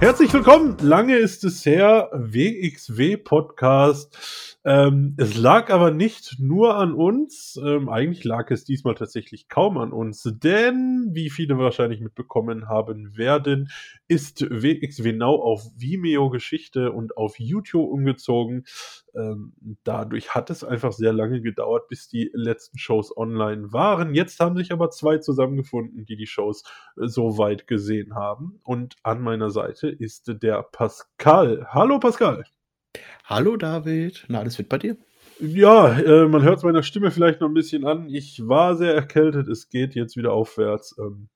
Herzlich willkommen. Lange ist es her. WXW Podcast. Ähm, es lag aber nicht nur an uns. Ähm, eigentlich lag es diesmal tatsächlich kaum an uns, denn wie viele wahrscheinlich mitbekommen haben werden, ist WXW Now auf Vimeo Geschichte und auf YouTube umgezogen. Ähm, dadurch hat es einfach sehr lange gedauert, bis die letzten Shows online waren. Jetzt haben sich aber zwei zusammengefunden, die die Shows äh, so weit gesehen haben. Und an meiner Seite ist der Pascal. Hallo Pascal. Hallo David. Na, alles fit bei dir? Ja, äh, man hört es meiner Stimme vielleicht noch ein bisschen an. Ich war sehr erkältet. Es geht jetzt wieder aufwärts. Ähm,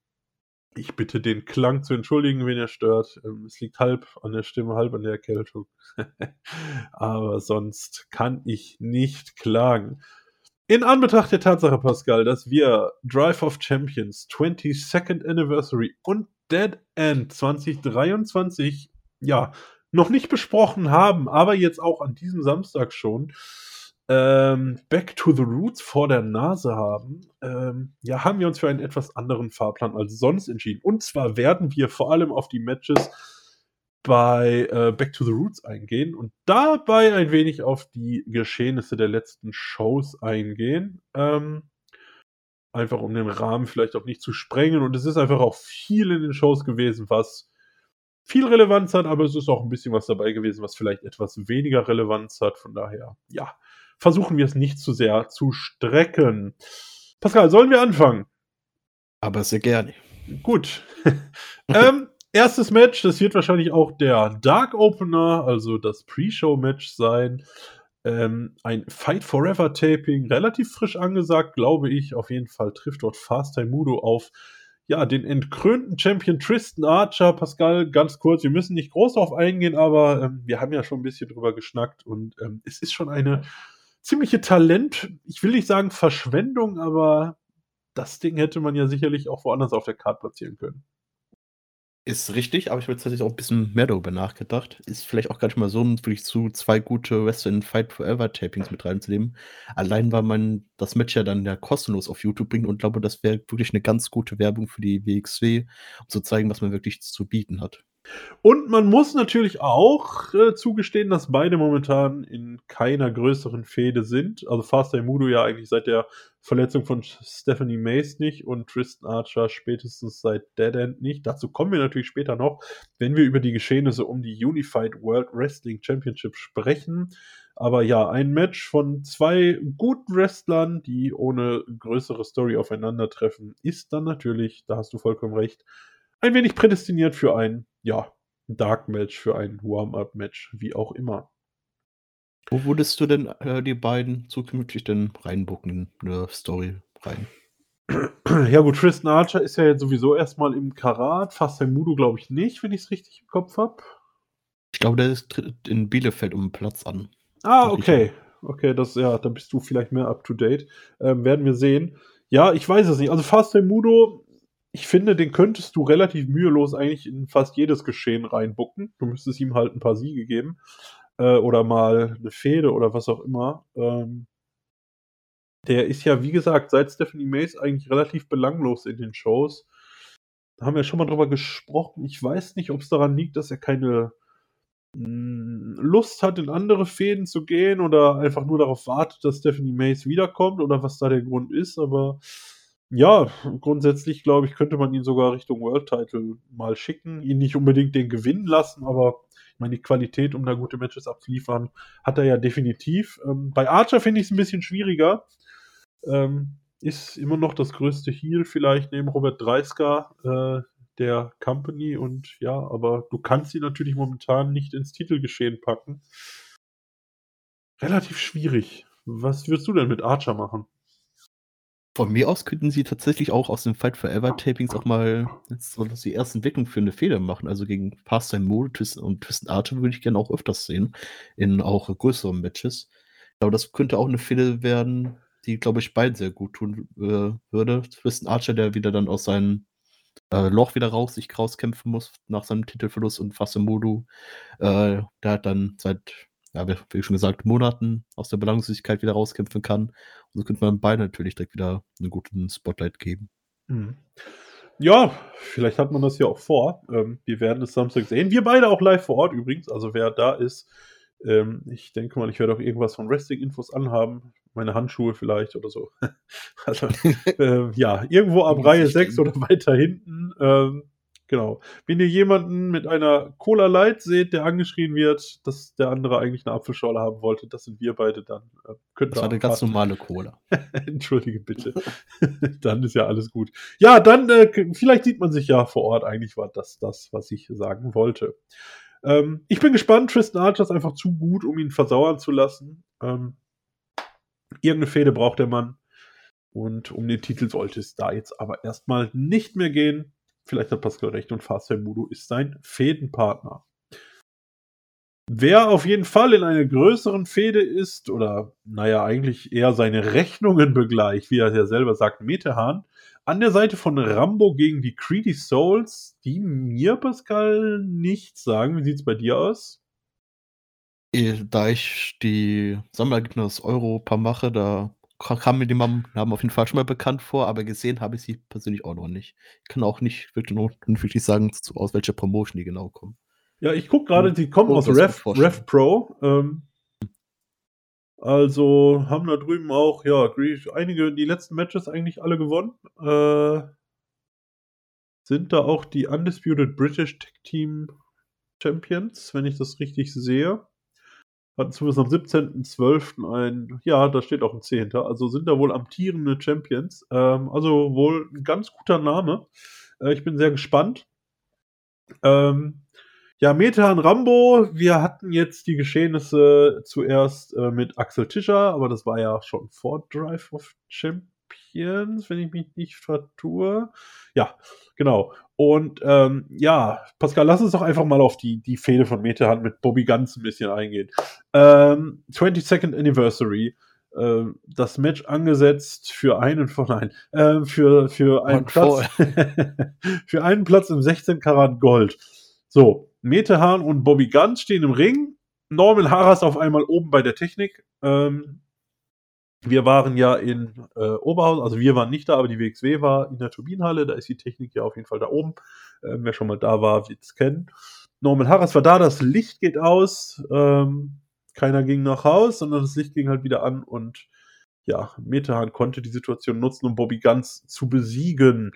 ich bitte den Klang zu entschuldigen, wenn er stört. Ähm, es liegt halb an der Stimme, halb an der Erkältung. Aber sonst kann ich nicht klagen. In Anbetracht der Tatsache, Pascal, dass wir Drive of Champions 22nd Anniversary und Dead End 2023 ja noch nicht besprochen haben, aber jetzt auch an diesem Samstag schon, ähm, Back to the Roots vor der Nase haben, ähm, ja, haben wir uns für einen etwas anderen Fahrplan als sonst entschieden. Und zwar werden wir vor allem auf die Matches bei äh, Back to the Roots eingehen und dabei ein wenig auf die Geschehnisse der letzten Shows eingehen. Ähm, einfach um den Rahmen vielleicht auch nicht zu sprengen. Und es ist einfach auch viel in den Shows gewesen, was viel Relevanz hat, aber es ist auch ein bisschen was dabei gewesen, was vielleicht etwas weniger Relevanz hat. Von daher, ja, versuchen wir es nicht zu sehr zu strecken. Pascal, sollen wir anfangen? Aber sehr gerne. Gut. ähm, erstes Match, das wird wahrscheinlich auch der Dark Opener, also das Pre-Show-Match sein. Ähm, ein Fight Forever Taping, relativ frisch angesagt, glaube ich. Auf jeden Fall trifft dort Fast Time Mudo auf ja, den entkrönten Champion Tristan Archer. Pascal, ganz kurz, wir müssen nicht groß darauf eingehen, aber ähm, wir haben ja schon ein bisschen drüber geschnackt und ähm, es ist schon eine ziemliche Talent, ich will nicht sagen Verschwendung, aber das Ding hätte man ja sicherlich auch woanders auf der Karte platzieren können. Ist richtig, aber ich habe tatsächlich auch ein bisschen mehr darüber nachgedacht. Ist vielleicht auch gar nicht mal so wirklich zu zwei gute Wrestling Fight Forever Tapings mit reinzunehmen. Allein, weil man das Match ja dann ja kostenlos auf YouTube bringt und glaube, das wäre wirklich eine ganz gute Werbung für die WXW, um zu zeigen, was man wirklich zu bieten hat. Und man muss natürlich auch äh, zugestehen, dass beide momentan in keiner größeren Fehde sind. Also Fast Mudo ja eigentlich seit der Verletzung von Stephanie Mace nicht und Tristan Archer spätestens seit Dead End nicht. Dazu kommen wir natürlich später noch, wenn wir über die Geschehnisse um die Unified World Wrestling Championship sprechen. Aber ja, ein Match von zwei guten Wrestlern, die ohne größere Story aufeinandertreffen, ist dann natürlich, da hast du vollkommen recht, ein wenig prädestiniert für ein, ja, Dark Match, für ein Warm-Up-Match, wie auch immer. Wo würdest du denn äh, die beiden zukünftig denn reinbucken in eine Story rein? Ja gut, Tristan Archer ist ja jetzt sowieso erstmal im Karat, fast ein Mudo glaube ich nicht, wenn ich es richtig im Kopf habe. Ich glaube, der ist in Bielefeld um den Platz an. Ah, okay. Okay, das, ja, da bist du vielleicht mehr up to date. Ähm, werden wir sehen. Ja, ich weiß es nicht. Also Fast Mudo ich finde, den könntest du relativ mühelos eigentlich in fast jedes Geschehen reinbucken. Du müsstest ihm halt ein paar Siege geben. Äh, oder mal eine Fehde oder was auch immer. Ähm, der ist ja, wie gesagt, seit Stephanie Mays eigentlich relativ belanglos in den Shows. Da haben wir schon mal drüber gesprochen. Ich weiß nicht, ob es daran liegt, dass er keine mh, hm, Lust hat, in andere Fäden zu gehen oder einfach nur darauf wartet, dass Stephanie Mays wiederkommt oder was da der Grund ist, aber ja, grundsätzlich glaube ich, könnte man ihn sogar Richtung World Title mal schicken, ihn nicht unbedingt den gewinnen lassen, aber ich meine, die Qualität, um da gute Matches abzuliefern, hat er ja definitiv. Ähm, bei Archer finde ich es ein bisschen schwieriger. Ähm, ist immer noch das größte Heal vielleicht neben Robert Dreisker äh, der Company und ja, aber du kannst ihn natürlich momentan nicht ins Titelgeschehen packen. Relativ schwierig. Was würdest du denn mit Archer machen? Von mir aus könnten sie tatsächlich auch aus den Fight Forever Tapings auch mal so die erste Entwicklung für eine Fehler machen. Also gegen Pastime Mode und Twisted Archer würde ich gerne auch öfters sehen, in auch größeren Matches. Aber das könnte auch eine Fehler werden, die, glaube ich, beiden sehr gut tun äh, würde. Twisted Archer, der wieder dann aus seinem äh, Loch wieder raus, sich rauskämpfen muss nach seinem Titelverlust und Fasemodu, äh, der hat dann seit ja, wie schon gesagt, Monaten aus der Belanglosigkeit wieder rauskämpfen kann. Und so könnte man beide natürlich direkt wieder einen guten Spotlight geben. Mhm. Ja, vielleicht hat man das ja auch vor. Ähm, wir werden es Samstag sehen. Wir beide auch live vor Ort übrigens. Also wer da ist, ähm, ich denke mal, ich werde auch irgendwas von Wrestling-Infos anhaben. Meine Handschuhe vielleicht oder so. also, ähm, ja, irgendwo ab Reihe 6 oder weiter hinten. Genau. Wenn ihr jemanden mit einer Cola Light seht, der angeschrien wird, dass der andere eigentlich eine Apfelschorle haben wollte, das sind wir beide dann. Äh, das war eine ganz normale Cola. Entschuldige bitte. dann ist ja alles gut. Ja, dann äh, vielleicht sieht man sich ja vor Ort. Eigentlich war das das, was ich sagen wollte. Ähm, ich bin gespannt. Tristan Archer ist einfach zu gut, um ihn versauern zu lassen. Ähm, irgendeine Fehde braucht der Mann. Und um den Titel sollte es da jetzt aber erstmal nicht mehr gehen. Vielleicht hat Pascal recht und Fasel Mudo ist sein Fädenpartner. Wer auf jeden Fall in einer größeren Fehde ist, oder naja, eigentlich eher seine Rechnungen begleicht, wie er ja selber sagt, Metehan, an der Seite von Rambo gegen die Creedy Souls, die mir, Pascal, nichts sagen. Wie sieht es bei dir aus? Äh, da ich die Sammelergebnisse Europa mache, da kam mir die Namen auf jeden Fall schon mal bekannt vor, aber gesehen habe ich sie persönlich auch noch nicht. Ich kann auch nicht wirklich, sagen, aus welcher Promotion die genau kommen. Ja, ich gucke gerade, die kommen aus Rev, Rev Pro. Ähm, also haben da drüben auch, ja, einige, die letzten Matches eigentlich alle gewonnen. Äh, sind da auch die Undisputed British Tech Team Champions, wenn ich das richtig sehe hatten zumindest am 17.12. ein, ja, da steht auch ein C hinter, also sind da wohl amtierende Champions. Ähm, also wohl ein ganz guter Name. Äh, ich bin sehr gespannt. Ähm, ja, Metan Rambo, wir hatten jetzt die Geschehnisse zuerst äh, mit Axel Tischer, aber das war ja schon vor Drive of Champions, wenn ich mich nicht vertue. Ja, genau. Und ähm, ja, Pascal, lass uns doch einfach mal auf die, die Fehde von Metahand mit Bobby Ganz ein bisschen eingehen. Ähm, 22nd Anniversary. Ähm, das Match angesetzt für einen von ein, äh, für, für einen Platz für einen Platz im 16 Karat Gold. So, Metehan und Bobby Ganz stehen im Ring. Norman Harras auf einmal oben bei der Technik. Ähm, wir waren ja in äh, Oberhausen, also wir waren nicht da, aber die WXW war in der Turbinenhalle, da ist die Technik ja auf jeden Fall da oben. Ähm, wer schon mal da war, wird es kennen. Norman Harris war da, das Licht geht aus, ähm, keiner ging nach Haus, sondern das Licht ging halt wieder an und ja, Metahan konnte die Situation nutzen, um Bobby Ganz zu besiegen.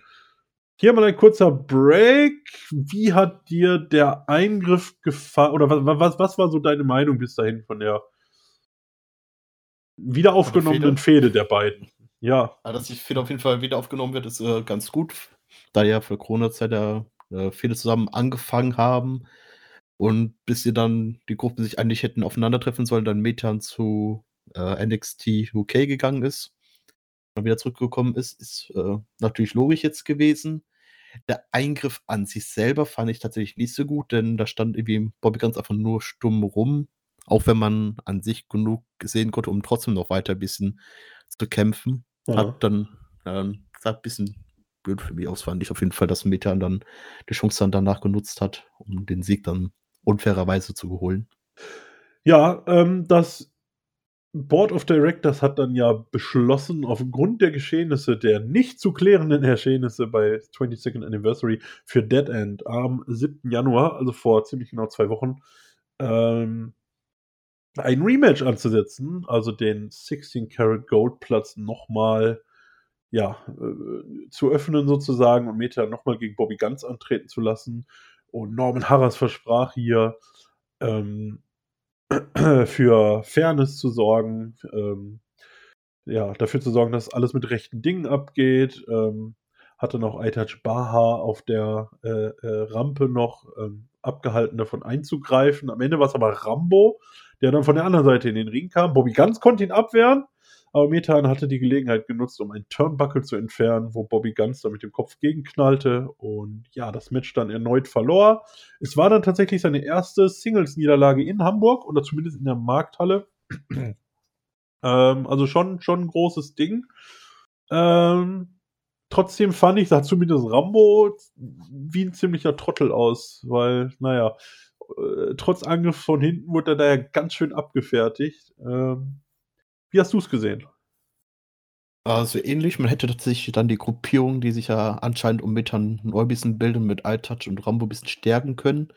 Hier mal ein kurzer Break. Wie hat dir der Eingriff gefallen? Oder was, was, was war so deine Meinung bis dahin von der wieder aufgenommenen Fehde der beiden. Ja. ja. Dass die Fehde auf jeden Fall wieder aufgenommen wird, ist äh, ganz gut. Da ja für Corona-Zeit ja äh, Fehde zusammen angefangen haben und bis sie dann die Gruppen sich eigentlich hätten aufeinandertreffen sollen, dann Metan zu äh, NXT UK gegangen ist und wieder zurückgekommen ist, ist äh, natürlich logisch jetzt gewesen. Der Eingriff an sich selber fand ich tatsächlich nicht so gut, denn da stand irgendwie Bobby ganz einfach nur stumm rum auch wenn man an sich genug sehen konnte, um trotzdem noch weiter ein bisschen zu kämpfen. Ja. Hat dann, ähm, ein bisschen blöd für mich aus, fand ich auf jeden Fall, dass Metan dann die Chance dann danach genutzt hat, um den Sieg dann unfairerweise zu holen. Ja, ähm, das Board of Directors hat dann ja beschlossen, aufgrund der Geschehnisse, der nicht zu klärenden Geschehnisse bei 22nd Anniversary für Dead End am 7. Januar, also vor ziemlich genau zwei Wochen, ähm, ein Rematch anzusetzen, also den 16 Karat Gold Platz nochmal ja, äh, zu öffnen sozusagen und Meta nochmal gegen Bobby Ganz antreten zu lassen. Und Norman Harras versprach hier ähm, für Fairness zu sorgen, ähm, ja, dafür zu sorgen, dass alles mit rechten Dingen abgeht. Ähm, hatte noch Aitaj Baha auf der äh, äh, Rampe noch ähm, abgehalten, davon einzugreifen. Am Ende war es aber Rambo, der dann von der anderen Seite in den Ring kam. Bobby Ganz konnte ihn abwehren, aber Metan hatte die Gelegenheit genutzt, um einen Turnbuckle zu entfernen, wo Bobby Ganz da mit dem Kopf gegenknallte und ja, das Match dann erneut verlor. Es war dann tatsächlich seine erste Singles-Niederlage in Hamburg oder zumindest in der Markthalle. ähm, also schon, schon ein großes Ding. Ähm, trotzdem fand ich, sah zumindest Rambo wie ein ziemlicher Trottel aus, weil, naja, äh, trotz Angriff von hinten wurde er da ja ganz schön abgefertigt. Ähm, wie hast du es gesehen? Also ähnlich, man hätte tatsächlich dann die Gruppierung, die sich ja anscheinend um Metern neu bisschen bilden, mit iTouch und Rambo ein bisschen stärken können.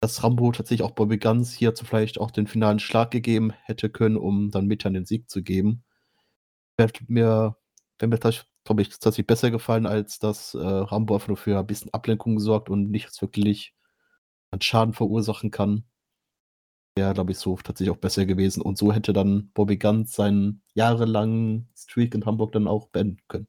Dass Rambo tatsächlich auch Bobby Guns hierzu vielleicht auch den finalen Schlag gegeben hätte können, um dann Metern den Sieg zu geben. Wäre mir, wäre mir glaube ich, tatsächlich besser gefallen, als dass äh, Rambo einfach nur für ein bisschen Ablenkung sorgt und nichts wirklich an Schaden verursachen kann. Wäre, glaube ich, so tatsächlich auch besser gewesen. Und so hätte dann Bobby Guns seinen jahrelangen Streak in Hamburg dann auch beenden können.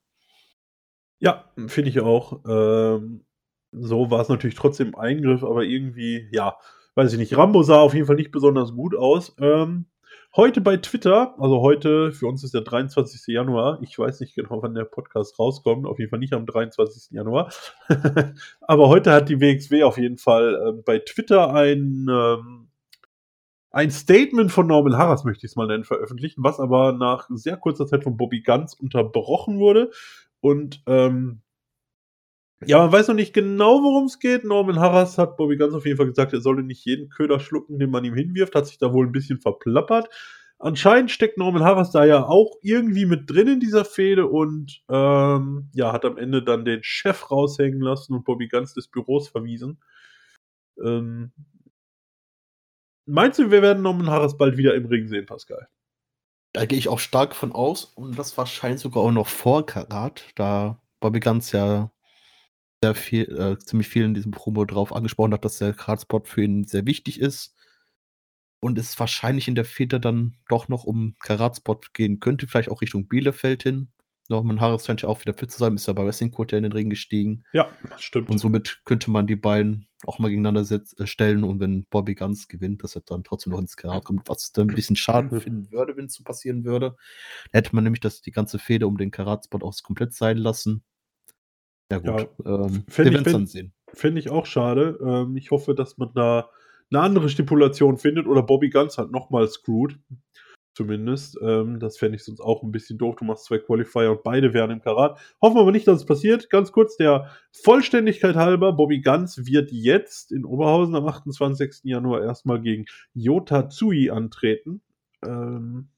Ja, finde ich auch. Ähm, so war es natürlich trotzdem ein Eingriff, aber irgendwie, ja, weiß ich nicht. Rambo sah auf jeden Fall nicht besonders gut aus. Ähm, heute bei Twitter, also heute, für uns ist der 23. Januar. Ich weiß nicht genau, wann der Podcast rauskommt. Auf jeden Fall nicht am 23. Januar. aber heute hat die WXW auf jeden Fall äh, bei Twitter ein, ähm, ein Statement von Norman Harras, möchte ich es mal nennen, veröffentlichen, was aber nach sehr kurzer Zeit von Bobby Guns unterbrochen wurde. Und ähm, ja, man weiß noch nicht genau, worum es geht. Norman Harras hat Bobby Guns auf jeden Fall gesagt, er solle nicht jeden Köder schlucken, den man ihm hinwirft. Hat sich da wohl ein bisschen verplappert. Anscheinend steckt Norman Harras da ja auch irgendwie mit drin in dieser Fehde und ähm, ja, hat am Ende dann den Chef raushängen lassen und Bobby Guns des Büros verwiesen. Ähm, meinst du, wir werden Norman Harras bald wieder im Ring sehen, Pascal? Da gehe ich auch stark von aus und das wahrscheinlich sogar auch noch vor Karat, da Bobby Guns ja sehr viel, äh, ziemlich viel in diesem Promo drauf angesprochen hat, dass der Karat-Spot für ihn sehr wichtig ist und es wahrscheinlich in der Feder dann doch noch um Karat-Spot gehen könnte, vielleicht auch Richtung Bielefeld hin. Norman Harris scheint ja auch wieder fit zu sein, ist ja bei Wrestling Court in den Ring gestiegen. Ja, stimmt. Und somit könnte man die beiden auch mal gegeneinander äh, stellen und wenn Bobby Guns gewinnt, dass er dann trotzdem noch ins Karat kommt, was dann ein bisschen schade mhm. finden würde, wenn es so passieren würde. Da hätte man nämlich das, die ganze Feder um den Karat-Spot auch komplett sein lassen. Ja, gut. Ja, ähm, wir werden es dann sehen. Finde ich auch schade. Ähm, ich hoffe, dass man da eine andere Stipulation findet oder Bobby Guns hat nochmal screwed. Zumindest. Ähm, das fände ich sonst auch ein bisschen doof. Du machst zwei Qualifier und beide wären im Karat. Hoffen wir aber nicht, dass es passiert. Ganz kurz, der Vollständigkeit halber, Bobby Guns wird jetzt in Oberhausen am 28. Januar erstmal gegen Yota Tsui antreten. Ähm,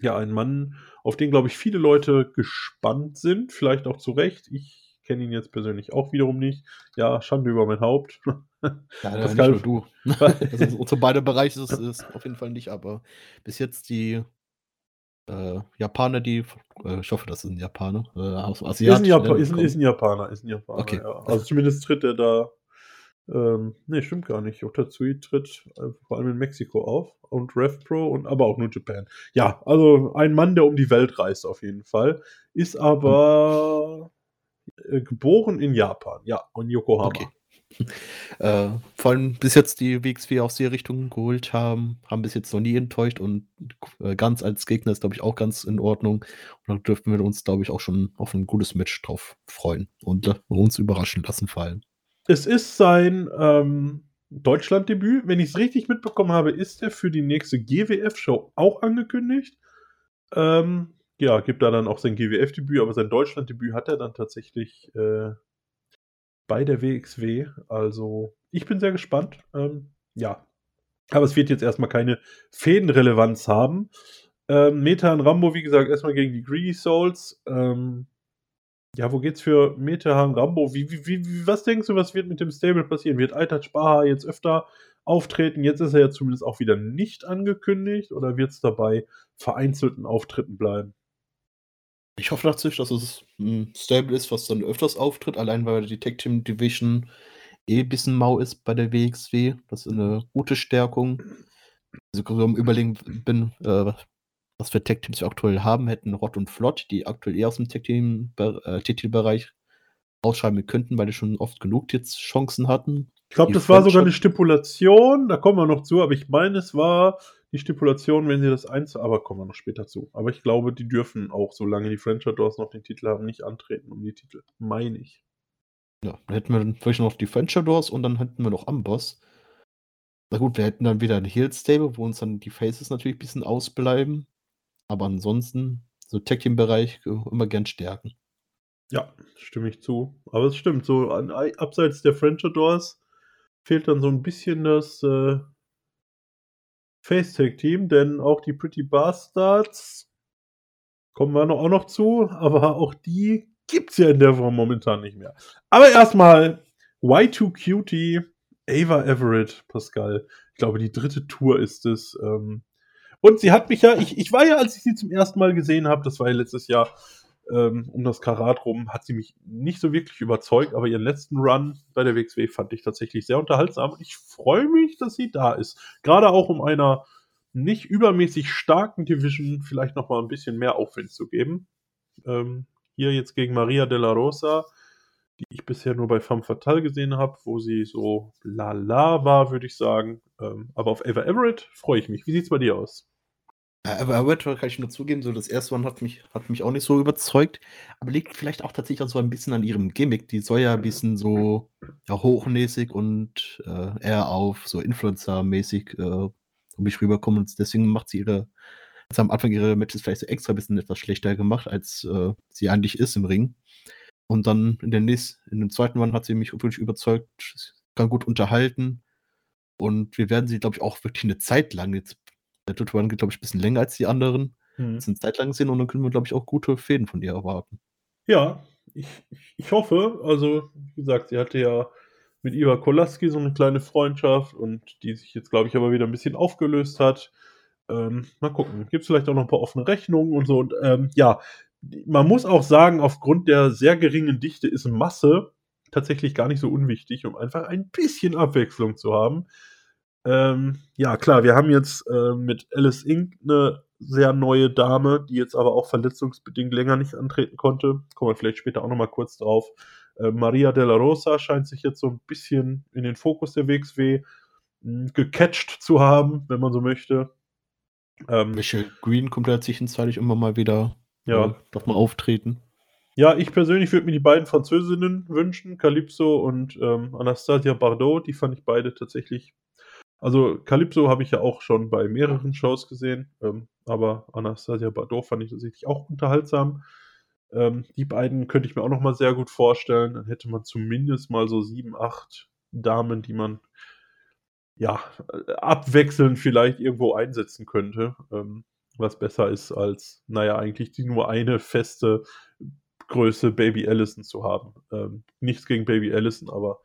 ja, ein Mann, auf den, glaube ich, viele Leute gespannt sind. Vielleicht auch zu Recht. Ich kenne ihn jetzt persönlich auch wiederum nicht. Ja, Schande über mein Haupt. Ja, das ja, nicht nur du. also, unsere beide Bereiche ist es auf jeden Fall nicht, aber bis jetzt die äh, Japaner, die, äh, ich hoffe, das ist ein Japaner, äh, aus Ist ein, Japa ist, ein, ist ein, Japaner, ist ein Japaner, okay. ja. Also zumindest tritt er da, ähm, nee, stimmt gar nicht. Otatsui tritt äh, vor allem in Mexiko auf und RevPro und aber auch New Japan. Ja, also ein Mann, der um die Welt reist auf jeden Fall, ist aber äh, geboren in Japan, ja, in Yokohama. Okay. Äh, vor allem bis jetzt die WXW aus der Richtung geholt haben, haben bis jetzt noch nie enttäuscht und äh, ganz als Gegner ist, glaube ich, auch ganz in Ordnung. Und da dürften wir uns, glaube ich, auch schon auf ein gutes Match drauf freuen und äh, uns überraschen lassen fallen. Es ist sein ähm, Deutschlanddebüt. Wenn ich es richtig mitbekommen habe, ist er für die nächste GWF-Show auch angekündigt. Ähm, ja, gibt da dann auch sein GWF-Debüt, aber sein Deutschland-Debüt hat er dann tatsächlich äh, bei der WXW. Also, ich bin sehr gespannt. Ähm, ja. Aber es wird jetzt erstmal keine Fädenrelevanz haben. Ähm, Meta und Rambo, wie gesagt, erstmal gegen die Greedy Souls. Ähm, ja, wo geht's für Meta und Rambo? Wie, wie, wie, was denkst du, was wird mit dem Stable passieren? Wird Aitat Spaha jetzt öfter auftreten? Jetzt ist er ja zumindest auch wieder nicht angekündigt oder wird es dabei vereinzelten Auftritten bleiben? Ich hoffe natürlich, dass es ein Stable ist, was dann öfters auftritt, allein weil die Tag Team Division eh ein bisschen mau ist bei der WXW. Das ist eine gute Stärkung. Also, ich am Überlegen bin, äh, was für Tag Teams wir aktuell haben, hätten Rott und Flott, die aktuell eher aus dem Tag Team äh, Titelbereich ausschreiben könnten, weil die schon oft genug jetzt Chancen hatten. Ich glaube, das war sogar eine Stipulation, da kommen wir noch zu, aber ich meine, es war die Stipulation, wenn sie das eins, aber kommen wir noch später zu. Aber ich glaube, die dürfen auch, solange die Franchise noch den Titel haben, nicht antreten um die Titel. Meine ich. Ja, dann hätten wir dann vielleicht noch die Franchise und dann hätten wir noch Amboss. Na gut, wir hätten dann wieder ein Heel Stable, wo uns dann die Faces natürlich ein bisschen ausbleiben. Aber ansonsten, so Tag Team Bereich immer gern stärken. Ja, stimme ich zu. Aber es stimmt, so an, abseits der Franchise fehlt dann so ein bisschen das äh, Face-Tag-Team, denn auch die Pretty Bastards Kommen wir noch, auch noch zu, aber auch die gibt es ja in der Form momentan nicht mehr. Aber erstmal Y2Cutie, Ava Everett, Pascal. Ich glaube, die dritte Tour ist es. Ähm, und sie hat mich ja, ich, ich war ja, als ich sie zum ersten Mal gesehen habe, das war ja letztes Jahr ähm, um das Karat rum, hat sie mich nicht so wirklich überzeugt, aber ihren letzten Run bei der WXW fand ich tatsächlich sehr unterhaltsam ich freue mich, dass sie da ist. Gerade auch um einer nicht übermäßig starken Division vielleicht noch mal ein bisschen mehr Aufwind zu geben. Ähm, hier jetzt gegen Maria de la Rosa, die ich bisher nur bei Femme Fatale gesehen habe, wo sie so lala war, würde ich sagen. Ähm, aber auf Ava Everett freue ich mich. Wie sieht es bei dir aus? Aber Everett kann ich nur zugeben, so das erste One hat mich, hat mich auch nicht so überzeugt, aber liegt vielleicht auch tatsächlich auch so ein bisschen an ihrem Gimmick. Die soll ja ein bisschen so ja, hochnäsig und äh, eher auf so Influencer-mäßig äh, um mich rüberkommen. Und deswegen macht sie ihre, also am Anfang ihre Matches vielleicht so extra ein bisschen etwas schlechter gemacht, als äh, sie eigentlich ist im Ring. Und dann in, der nächsten, in dem zweiten One hat sie mich wirklich überzeugt, kann gut unterhalten. Und wir werden sie, glaube ich, auch wirklich eine Zeit lang jetzt. Der dritte One geht, glaube ich, ein bisschen länger als die anderen. Mhm. Das sind Zeit lang sehen und dann können wir, glaube ich, auch gute Fäden von ihr erwarten. Ja, ich, ich hoffe. Also, wie gesagt, sie hatte ja mit Iva Kolaski so eine kleine Freundschaft und die sich jetzt, glaube ich, aber wieder ein bisschen aufgelöst hat. Ähm, mal gucken. Gibt es vielleicht auch noch ein paar offene Rechnungen und so. Und ähm, ja, man muss auch sagen, aufgrund der sehr geringen Dichte ist Masse tatsächlich gar nicht so unwichtig, um einfach ein bisschen Abwechslung zu haben. Ähm, ja, klar, wir haben jetzt äh, mit Alice Inc. eine sehr neue Dame, die jetzt aber auch verletzungsbedingt länger nicht antreten konnte. Kommen wir vielleicht später auch nochmal kurz drauf. Äh, Maria de la Rosa scheint sich jetzt so ein bisschen in den Fokus der WXW hm, gecatcht zu haben, wenn man so möchte. Ähm, Michelle Green kommt ja zwischenzeitlich immer mal wieder. Ja. Äh, darf mal auftreten. Ja, ich persönlich würde mir die beiden Französinnen wünschen, Calypso und ähm, Anastasia Bardot. Die fand ich beide tatsächlich. Also Calypso habe ich ja auch schon bei mehreren Shows gesehen, ähm, aber Anastasia Bardot fand ich tatsächlich auch unterhaltsam. Ähm, die beiden könnte ich mir auch noch mal sehr gut vorstellen. Dann hätte man zumindest mal so sieben, acht Damen, die man ja abwechselnd vielleicht irgendwo einsetzen könnte. Ähm, was besser ist als, naja, eigentlich die nur eine feste Größe Baby Allison zu haben. Ähm, nichts gegen Baby Allison, aber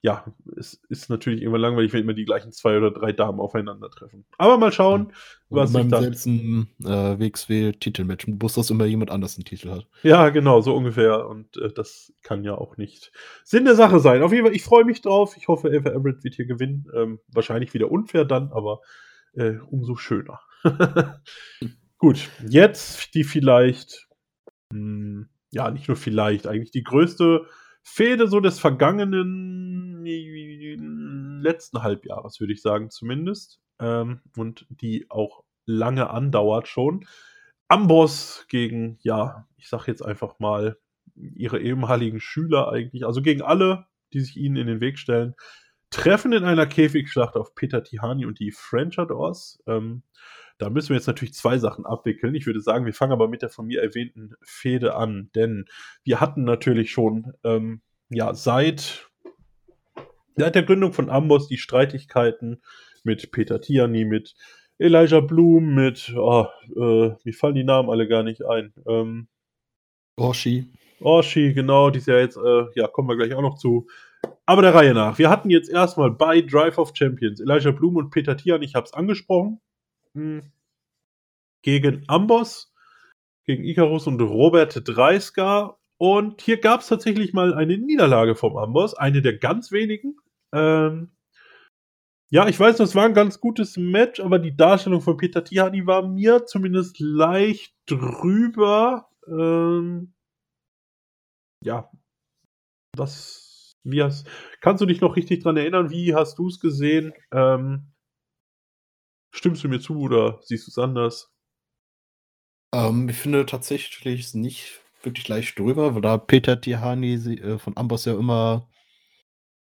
ja, es ist natürlich immer langweilig, wenn immer die gleichen zwei oder drei Damen aufeinandertreffen. Aber mal schauen, was sich dann... ein äh, WXW-Titelmatch, bloß dass immer jemand anders einen Titel hat. Ja, genau, so ungefähr. Und äh, das kann ja auch nicht Sinn der Sache sein. Auf jeden Fall, ich freue mich drauf. Ich hoffe, Eva Everett wird hier gewinnen. Ähm, wahrscheinlich wieder unfair dann, aber äh, umso schöner. Gut, jetzt die vielleicht, mh, hm, ja, nicht nur vielleicht, eigentlich die größte Fehde so des vergangenen letzten Halbjahres, würde ich sagen, zumindest. Ähm, und die auch lange andauert schon. Amboss gegen, ja, ich sag jetzt einfach mal, ihre ehemaligen Schüler eigentlich, also gegen alle, die sich ihnen in den Weg stellen, treffen in einer Käfigschlacht auf Peter Tihani und die French Adors. Ähm, da müssen wir jetzt natürlich zwei Sachen abwickeln. Ich würde sagen, wir fangen aber mit der von mir erwähnten Fehde an, denn wir hatten natürlich schon ähm, ja seit, seit der Gründung von Amboss die Streitigkeiten mit Peter Tiani, mit Elijah Bloom, mit, oh, äh, mir fallen die Namen alle gar nicht ein. Ähm, Orshi. Orshi, genau, die ist ja jetzt, äh, ja, kommen wir gleich auch noch zu. Aber der Reihe nach. Wir hatten jetzt erstmal bei Drive of Champions Elijah Bloom und Peter Tian, ich habe es angesprochen. Hm. Gegen Amboss, gegen Icarus und Robert Dreisker. Und hier gab es tatsächlich mal eine Niederlage vom Amboss, eine der ganz wenigen. Ähm, ja, ich weiß, das war ein ganz gutes Match, aber die Darstellung von Peter Tihani war mir zumindest leicht drüber. Ähm, ja, was, wie hast, kannst du dich noch richtig dran erinnern? Wie hast du es gesehen? Ähm, Stimmst du mir zu oder siehst du es anders? Ähm, ich finde tatsächlich nicht wirklich leicht drüber, weil da Peter Tihani äh, von Amboss ja immer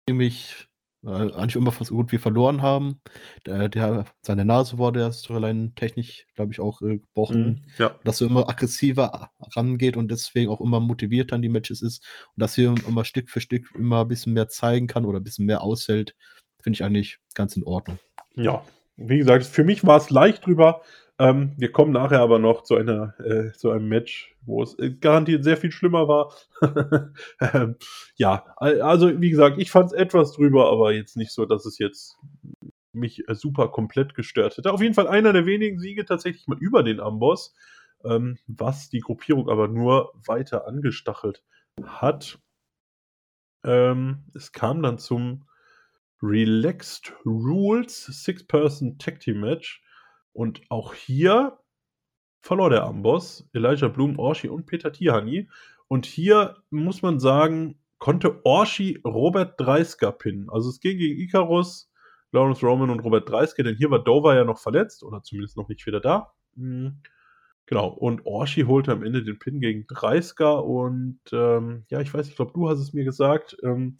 ziemlich, äh, eigentlich immer fast so gut wie verloren haben. Der, der, seine Nase wurde der Storyline technisch, glaube ich, auch äh, gebrochen. Mm, ja. Dass er immer aggressiver rangeht und deswegen auch immer motivierter an die Matches ist. Und dass er immer Stück für Stück immer ein bisschen mehr zeigen kann oder ein bisschen mehr aushält, finde ich eigentlich ganz in Ordnung. Ja, wie gesagt, für mich war es leicht drüber. Ähm, wir kommen nachher aber noch zu einer, äh, zu einem Match, wo es äh, garantiert sehr viel schlimmer war. ähm, ja, also wie gesagt, ich fand es etwas drüber, aber jetzt nicht so, dass es jetzt mich äh, super komplett gestört hätte. Auf jeden Fall einer der wenigen Siege tatsächlich mal über den Amboss, ähm, was die Gruppierung aber nur weiter angestachelt hat. Ähm, es kam dann zum Relaxed Rules Six-Person Tag Team Match. Und auch hier verlor der Amboss Elijah Bloom, Orshi und Peter Tihani. Und hier muss man sagen, konnte Orshi Robert Dreisker pinnen. Also es ging gegen Icarus, Lawrence Roman und Robert Dreisker, denn hier war Dover ja noch verletzt oder zumindest noch nicht wieder da. Mhm. Genau, und Orshi holte am Ende den Pin gegen Dreisker und ähm, ja, ich weiß, ich glaube, du hast es mir gesagt. Ähm,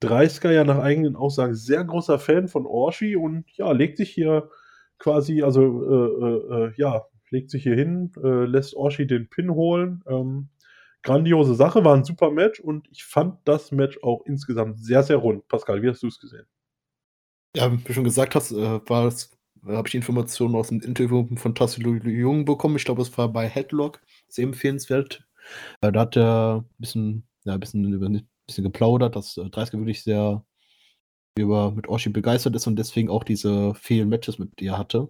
Dreisker ja nach eigenen Aussagen sehr großer Fan von Orshi und ja, legt sich hier quasi, also äh, äh, äh, ja, legt sich hier hin, äh, lässt Orshi den Pin holen. Ähm, grandiose Sache, war ein super Match und ich fand das Match auch insgesamt sehr, sehr rund. Pascal, wie hast du es gesehen? Ja, wie du schon gesagt hast, äh, war es, habe ich Informationen aus dem Interview von Tassilo Jung bekommen. Ich glaube, es war bei Headlock, sehr empfehlenswert. Äh, da hat er ein bisschen, ja, ein bisschen, ein bisschen geplaudert, dass äh, 30 wirklich sehr über mit Orshi begeistert ist und deswegen auch diese vielen Matches mit ihr hatte.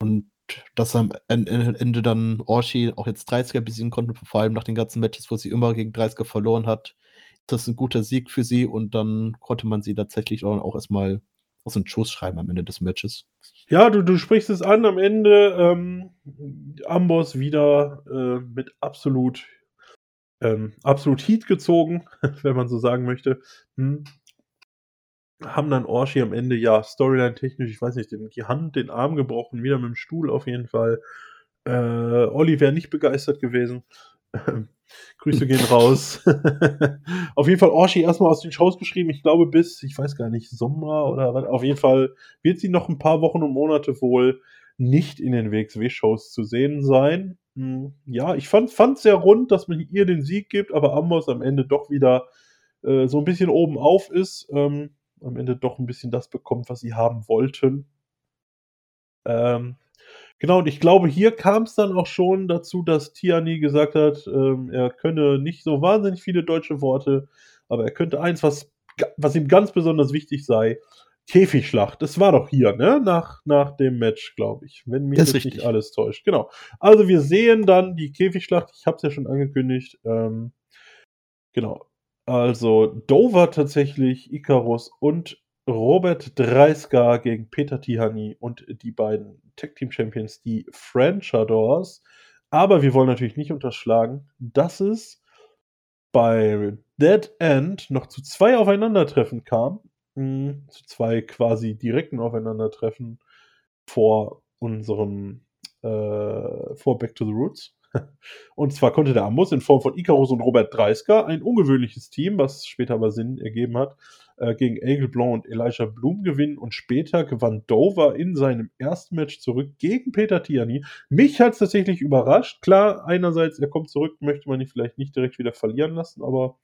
Und dass am Ende dann Orshi auch jetzt 30er besiegen konnte, vor allem nach den ganzen Matches, wo sie immer gegen 30er verloren hat, ist das ein guter Sieg für sie und dann konnte man sie tatsächlich auch erstmal aus dem Schoß schreiben am Ende des Matches. Ja, du, du sprichst es an, am Ende ähm, Amboss wieder äh, mit absolut ähm, absolut Heat gezogen, wenn man so sagen möchte. Hm haben dann Orshi am Ende, ja, Storyline-technisch, ich weiß nicht, die Hand, den Arm gebrochen, wieder mit dem Stuhl auf jeden Fall. Äh, Olli wäre nicht begeistert gewesen. Grüße gehen raus. auf jeden Fall Orshi erstmal aus den Shows geschrieben. Ich glaube bis, ich weiß gar nicht, Sommer oder was. Auf jeden Fall wird sie noch ein paar Wochen und Monate wohl nicht in den WXW-Shows zu sehen sein. Hm, ja, ich fand es sehr rund, dass man ihr den Sieg gibt, aber Amos am Ende doch wieder äh, so ein bisschen oben auf ist. Ähm, am Ende doch ein bisschen das bekommt, was sie haben wollten. Ähm, genau, und ich glaube, hier kam es dann auch schon dazu, dass Tiani gesagt hat, ähm, er könne nicht so wahnsinnig viele deutsche Worte, aber er könnte eins, was, was ihm ganz besonders wichtig sei, Käfigschlacht. Das war doch hier, ne? Nach, nach dem Match, glaube ich. Wenn mich das nicht alles täuscht. Genau. Also wir sehen dann die Käfigschlacht. Ich habe es ja schon angekündigt. Ähm, genau. Also Dover tatsächlich, Icarus und Robert Dreisker gegen Peter Tihani und die beiden Tag Team Champions, die Frenchadors. Aber wir wollen natürlich nicht unterschlagen, dass es bei Dead End noch zu zwei Aufeinandertreffen kam. Zu zwei quasi direkten Aufeinandertreffen vor unserem, äh, vor Back to the Roots. Und zwar konnte der Amos in Form von Icarus und Robert Dreisker, ein ungewöhnliches Team, was später aber Sinn ergeben hat, äh, gegen Egel Blanc und Elijah Blum gewinnen. Und später gewann Dover in seinem ersten Match zurück gegen Peter Tiani. Mich hat es tatsächlich überrascht. Klar, einerseits, er kommt zurück, möchte man ihn vielleicht nicht direkt wieder verlieren lassen, aber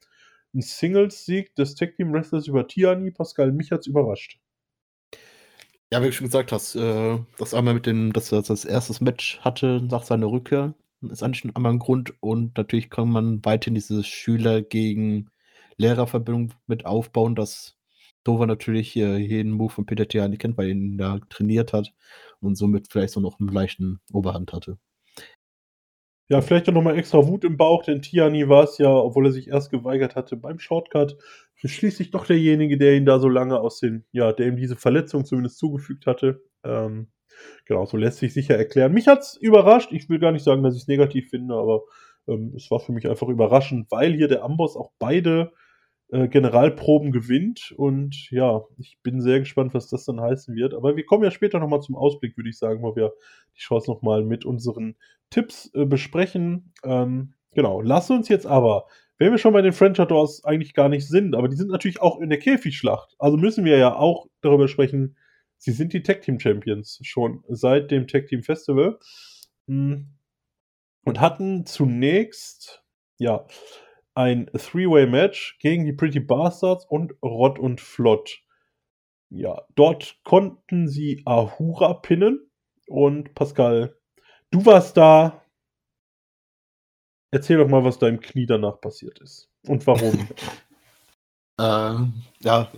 ein Singles-Sieg des Tag Team Wrestlers über Tiani, Pascal, mich hat es überrascht. Ja, wie du schon gesagt hast, äh, das einmal mit dem, dass er das erste Match hatte nach seiner Rückkehr, ist eigentlich einmal ein Grund. Und natürlich kann man weiterhin diese Schüler gegen Lehrerverbindung mit aufbauen, dass Dover natürlich hier jeden Move von Peter Tiani kennt, weil er ihn da trainiert hat und somit vielleicht so noch einen leichten Oberhand hatte. Ja, vielleicht auch nochmal extra Wut im Bauch, denn Tiani war es ja, obwohl er sich erst geweigert hatte, beim Shortcut schließlich doch derjenige, der ihn da so lange aus den, ja, der ihm diese Verletzung zumindest zugefügt hatte. Ähm, Genau, so lässt sich sicher erklären. Mich hat es überrascht. Ich will gar nicht sagen, dass ich es negativ finde, aber ähm, es war für mich einfach überraschend, weil hier der Amboss auch beide äh, Generalproben gewinnt. Und ja, ich bin sehr gespannt, was das dann heißen wird. Aber wir kommen ja später nochmal zum Ausblick, würde ich sagen, wo wir die Chance nochmal mit unseren Tipps äh, besprechen. Ähm, genau, lass uns jetzt aber wenn wir schon bei den French Outdoors eigentlich gar nicht sind, aber die sind natürlich auch in der Käfigschlacht. Also müssen wir ja auch darüber sprechen, Sie sind die Tag Team Champions schon seit dem Tag Team Festival hm. und hatten zunächst ja ein Three-Way-Match gegen die Pretty Bastards und Rod und Flott. Ja, dort konnten sie Ahura pinnen. Und Pascal, du warst da. Erzähl doch mal, was deinem Knie danach passiert ist. Und warum. ähm, ja,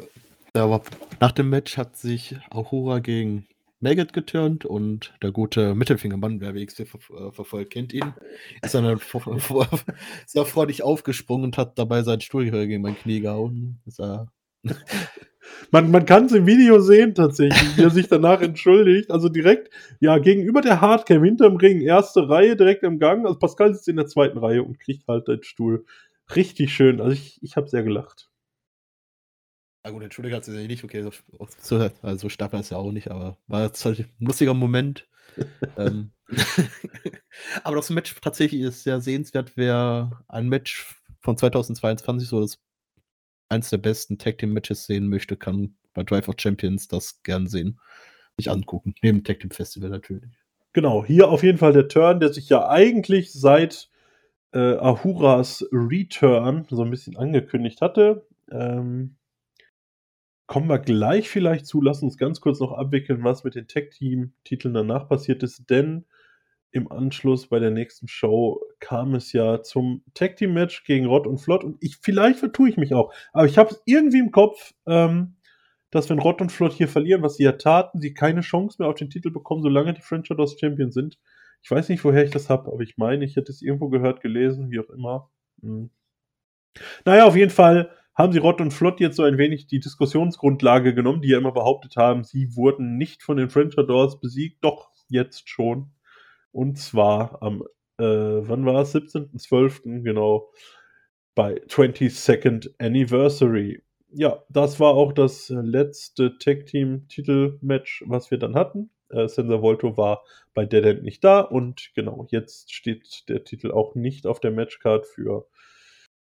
nach dem Match hat sich Ahura gegen Maggot geturnt und der gute Mittelfingermann, wer WXW ver äh, verfolgt, kennt ihn, ist dann sehr freudig aufgesprungen und hat dabei seinen Stuhl gegen mein Knie gehauen. man, man kann es im Video sehen tatsächlich, wie er sich danach entschuldigt. Also direkt, ja, gegenüber der Hardcam hinterm Ring, erste Reihe direkt im Gang. Also Pascal sitzt in der zweiten Reihe und kriegt halt den Stuhl. Richtig schön. Also ich, ich habe sehr gelacht. Ja gut, entschuldige hat sie nicht, okay, so, also stark war es ja auch nicht, aber war jetzt halt ein lustiger Moment. ähm, aber das Match tatsächlich ist sehr sehenswert, wer ein Match von 2022 so das eins der besten Tag Team Matches sehen möchte, kann bei Drive of Champions das gern sehen, sich angucken. Neben Tag Team Festival natürlich. Genau, hier auf jeden Fall der Turn, der sich ja eigentlich seit äh, Ahuras Return so ein bisschen angekündigt hatte. Ähm, kommen wir gleich vielleicht zu. Lass uns ganz kurz noch abwickeln, was mit den Tech-Team-Titeln danach passiert ist, denn im Anschluss bei der nächsten Show kam es ja zum Tag-Team-Match gegen Rott und Flott und ich, vielleicht vertue ich mich auch, aber ich habe es irgendwie im Kopf, ähm, dass wenn Rott und Flott hier verlieren, was sie ja taten, sie keine Chance mehr auf den Titel bekommen, solange die French Shadows Champion sind. Ich weiß nicht, woher ich das habe, aber ich meine, ich hätte es irgendwo gehört, gelesen, wie auch immer. Hm. Naja, auf jeden Fall haben sie Rott und Flott jetzt so ein wenig die Diskussionsgrundlage genommen, die ja immer behauptet haben, sie wurden nicht von den French Adors besiegt, doch jetzt schon. Und zwar am, äh, wann war es? 17.12. genau, bei 22nd Anniversary. Ja, das war auch das letzte Tag Team Titelmatch, was wir dann hatten. Äh, Sensor Volto war bei Dead End nicht da und genau, jetzt steht der Titel auch nicht auf der Matchcard für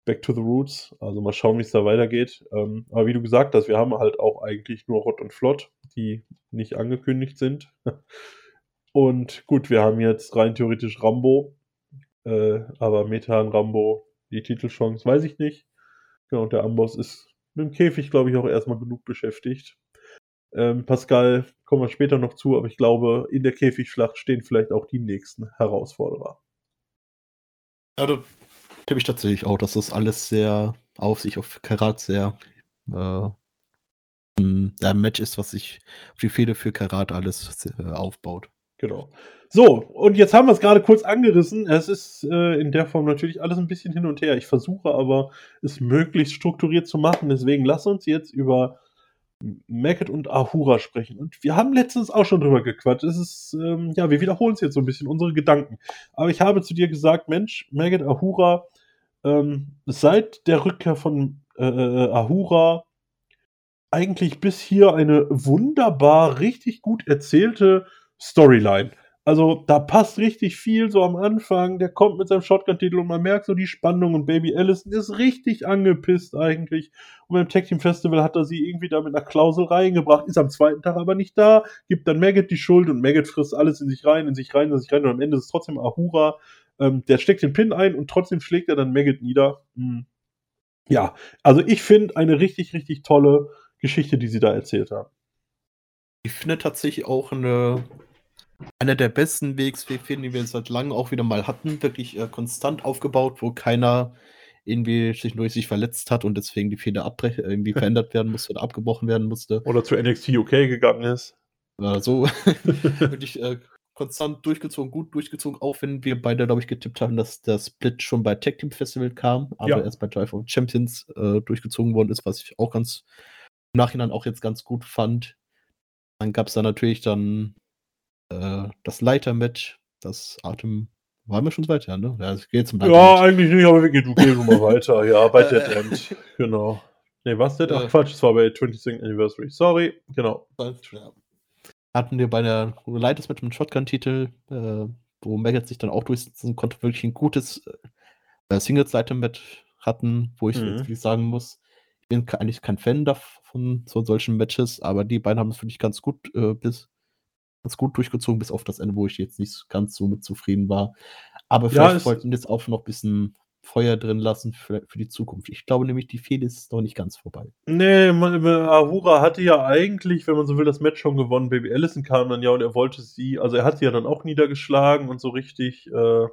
Back to the Roots. Also mal schauen, wie es da weitergeht. Ähm, aber wie du gesagt hast, wir haben halt auch eigentlich nur Rott und Flott, die nicht angekündigt sind. und gut, wir haben jetzt rein theoretisch Rambo. Äh, aber Methan, Rambo, die Titelchance, weiß ich nicht. Genau, und der Amboss ist mit dem Käfig, glaube ich, auch erstmal genug beschäftigt. Ähm, Pascal kommen wir später noch zu, aber ich glaube, in der Käfigschlacht stehen vielleicht auch die nächsten Herausforderer. Also tippe ich tatsächlich auch, dass das alles sehr auf sich, auf Karat sehr äh, ein Match ist, was sich auf die Fehde für Karat alles äh, aufbaut. Genau. So, und jetzt haben wir es gerade kurz angerissen. Es ist äh, in der Form natürlich alles ein bisschen hin und her. Ich versuche aber, es möglichst strukturiert zu machen. Deswegen lass uns jetzt über Maggot und Ahura sprechen. Und wir haben letztens auch schon drüber gequatscht. Es ist, ähm, ja, wir wiederholen es jetzt so ein bisschen, unsere Gedanken. Aber ich habe zu dir gesagt, Mensch, Maggot Ahura, ähm, seit der Rückkehr von äh, äh, Ahura eigentlich bis hier eine wunderbar, richtig gut erzählte Storyline. Also da passt richtig viel so am Anfang. Der kommt mit seinem Shotgun-Titel und man merkt so die Spannung und Baby Allison ist richtig angepisst eigentlich. Und beim Tag Team Festival hat er sie irgendwie da mit einer Klausel reingebracht, ist am zweiten Tag aber nicht da, gibt dann Maggot die Schuld und Maggot frisst alles in sich rein, in sich rein, in sich rein und am Ende ist es trotzdem Ahura. Ähm, der steckt den Pin ein und trotzdem schlägt er dann Maggot nieder. Hm. Ja, also ich finde eine richtig, richtig tolle Geschichte, die sie da erzählt haben. Ich finde tatsächlich auch eine einer der besten Wegsfehlen, die wir seit langem auch wieder mal hatten, wirklich äh, konstant aufgebaut, wo keiner irgendwie zwischendurch sich verletzt hat und deswegen die Fehler abbrechen, irgendwie verändert werden musste oder abgebrochen werden musste. Oder zu NXT UK gegangen ist. Äh, so wirklich äh, konstant durchgezogen, gut durchgezogen, auch wenn wir beide, glaube ich, getippt haben, dass der Split schon bei Tag Team Festival kam, aber ja. erst bei Drive of Champions äh, durchgezogen worden ist, was ich auch ganz im Nachhinein auch jetzt ganz gut fand. Dann gab es da natürlich dann äh, das Leiter-Match, das Atem. Waren wir schon weiter, ne? Ja, geht zum Ja, eigentlich nicht, aber wir gehen, du gehst mal weiter. Ja, bei Dead End. Genau. Ne, was Dead? Ach, Quatsch, es war bei 22nd Anniversary. Sorry, genau. Hatten wir bei der Leiters Match mit Shotgun-Titel, äh, wo Maggot sich dann auch durchsetzen konnte, wirklich ein gutes äh, Singles-Leiter-Match hatten, wo ich mhm. jetzt sagen muss, ich bin eigentlich kein Fan davon, so solchen Matches, aber die beiden haben es wirklich ganz gut äh, bis ganz gut durchgezogen, bis auf das Ende, wo ich jetzt nicht ganz so mit zufrieden war. Aber vielleicht ja, wollten jetzt auch noch ein bisschen Feuer drin lassen für, für die Zukunft. Ich glaube nämlich, die Fehde ist noch nicht ganz vorbei. Nee, Ahura hatte ja eigentlich, wenn man so will, das Match schon gewonnen. Baby Allison kam dann ja und er wollte sie, also er hat sie ja dann auch niedergeschlagen und so richtig, äh,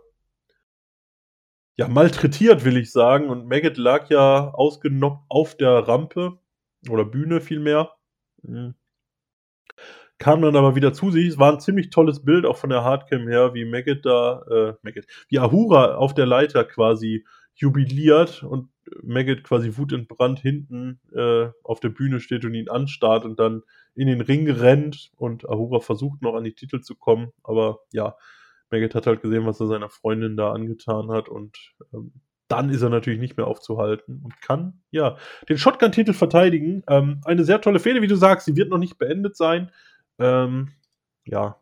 ja, malträtiert, will ich sagen. Und Maggot lag ja ausgenockt auf der Rampe oder Bühne vielmehr. Mhm kam dann aber wieder zu sich. Es war ein ziemlich tolles Bild, auch von der Hardcam her, wie Maggot da, äh, Maggot, wie Ahura auf der Leiter quasi jubiliert und Maggot quasi wutentbrannt hinten äh, auf der Bühne steht und ihn anstarrt und dann in den Ring rennt und Ahura versucht noch an die Titel zu kommen. Aber ja, Maggot hat halt gesehen, was er seiner Freundin da angetan hat und ähm, dann ist er natürlich nicht mehr aufzuhalten und kann, ja, den Shotgun-Titel verteidigen. Ähm, eine sehr tolle Fehde, wie du sagst, sie wird noch nicht beendet sein. Ähm, ja,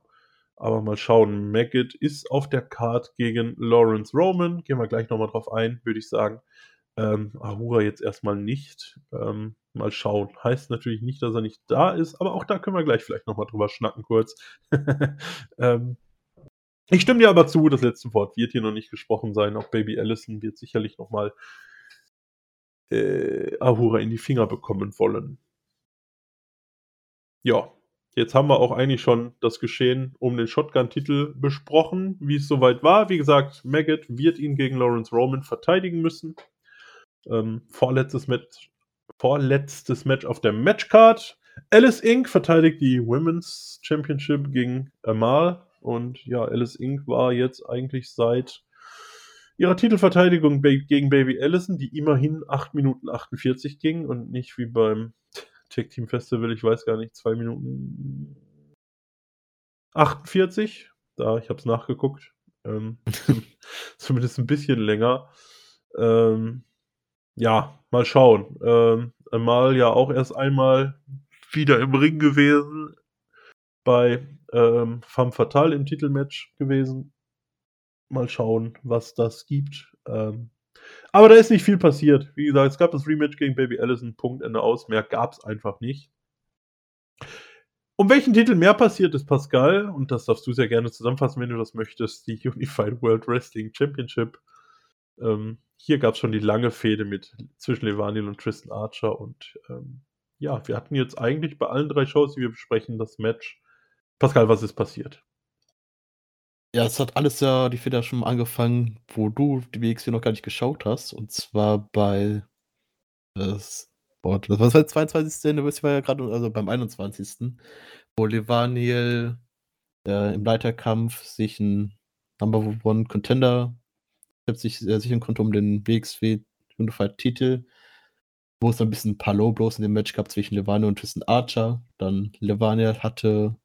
aber mal schauen. Maggot ist auf der Card gegen Lawrence Roman. Gehen wir gleich nochmal drauf ein, würde ich sagen. Ähm, Ahura jetzt erstmal nicht. Ähm, mal schauen. Heißt natürlich nicht, dass er nicht da ist, aber auch da können wir gleich vielleicht nochmal drüber schnacken kurz. ähm, ich stimme dir aber zu, das letzte Wort wird hier noch nicht gesprochen sein. Auch Baby Allison wird sicherlich nochmal äh, Ahura in die Finger bekommen wollen. Ja, Jetzt haben wir auch eigentlich schon das Geschehen um den Shotgun-Titel besprochen, wie es soweit war. Wie gesagt, Maggot wird ihn gegen Lawrence Roman verteidigen müssen. Ähm, vorletztes, Match, vorletztes Match auf der Matchcard. Alice Inc. verteidigt die Women's Championship gegen Amal. Und ja, Alice Inc. war jetzt eigentlich seit ihrer Titelverteidigung gegen Baby Allison, die immerhin 8 Minuten 48 ging und nicht wie beim Tech Team Festival, ich weiß gar nicht, 2 Minuten 48. Da, ich habe es nachgeguckt. Ähm, zumindest ein bisschen länger. Ähm, ja, mal schauen. Ähm, Mal ja auch erst einmal wieder im Ring gewesen. Bei ähm, Femme Fatale im Titelmatch gewesen. Mal schauen, was das gibt. Ähm, aber da ist nicht viel passiert. Wie gesagt, es gab das Rematch gegen Baby Allison, Punkt, Ende aus. Mehr gab es einfach nicht. Um welchen Titel mehr passiert ist, Pascal, und das darfst du sehr gerne zusammenfassen, wenn du das möchtest, die Unified World Wrestling Championship. Ähm, hier gab es schon die lange Fehde mit zwischen Levaniel und Tristan Archer und ähm, ja, wir hatten jetzt eigentlich bei allen drei Shows, die wir besprechen, das Match. Pascal, was ist passiert? Ja, es hat alles ja die Feder schon angefangen, wo du die WXW noch gar nicht geschaut hast. Und zwar bei das, boah, das war der 22. Anniversary war ja gerade, also beim 21. Wo Levaniel äh, im Leiterkampf sich ein Number One Contender sich äh, sichern konnte um den WXW Unified Titel. Wo es ein bisschen Low Blows in dem Match gab zwischen Levaniel und Tristan Archer. Dann Levaniel hatte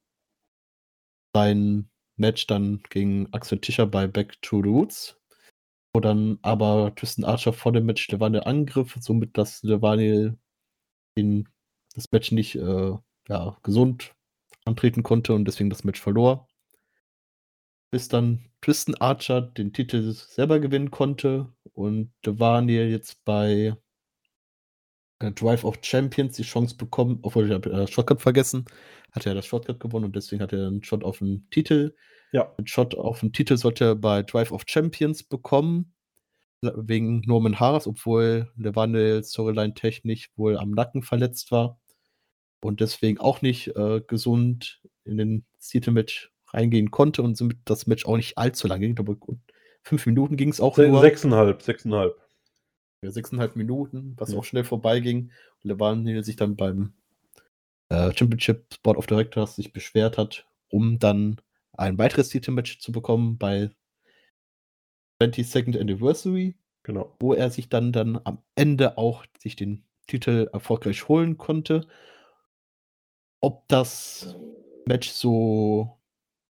sein Match dann gegen Axel Tischer bei Back to Roots. Wo dann aber Tristan Archer vor dem Match Levaniel angriff, somit dass Levaniel in das Match nicht äh, ja, gesund antreten konnte und deswegen das Match verlor. Bis dann Tristan Archer den Titel selber gewinnen konnte und Levaniel jetzt bei Drive of Champions die Chance bekommen, obwohl ich habe äh, Shotcut vergessen, hat er das Shotcut gewonnen und deswegen hat er einen Shot auf den Titel. Ja. Einen Shot auf den Titel sollte er bei Drive of Champions bekommen, wegen Norman Harris, obwohl der Wandel Storyline technisch wohl am Nacken verletzt war und deswegen auch nicht äh, gesund in den Titelmatch reingehen konnte und somit das Match auch nicht allzu lange ging. Ich glaube, fünf Minuten ging es auch Se nur. Sechseinhalb, sechseinhalb sechseinhalb Minuten, was ja. auch schnell vorbeiging. Und Levaniel sich dann beim äh, Championship Board of Directors sich beschwert hat, um dann ein weiteres Titelmatch zu bekommen bei 22nd Anniversary. Genau. Wo er sich dann, dann am Ende auch sich den Titel erfolgreich holen konnte. Ob das Match so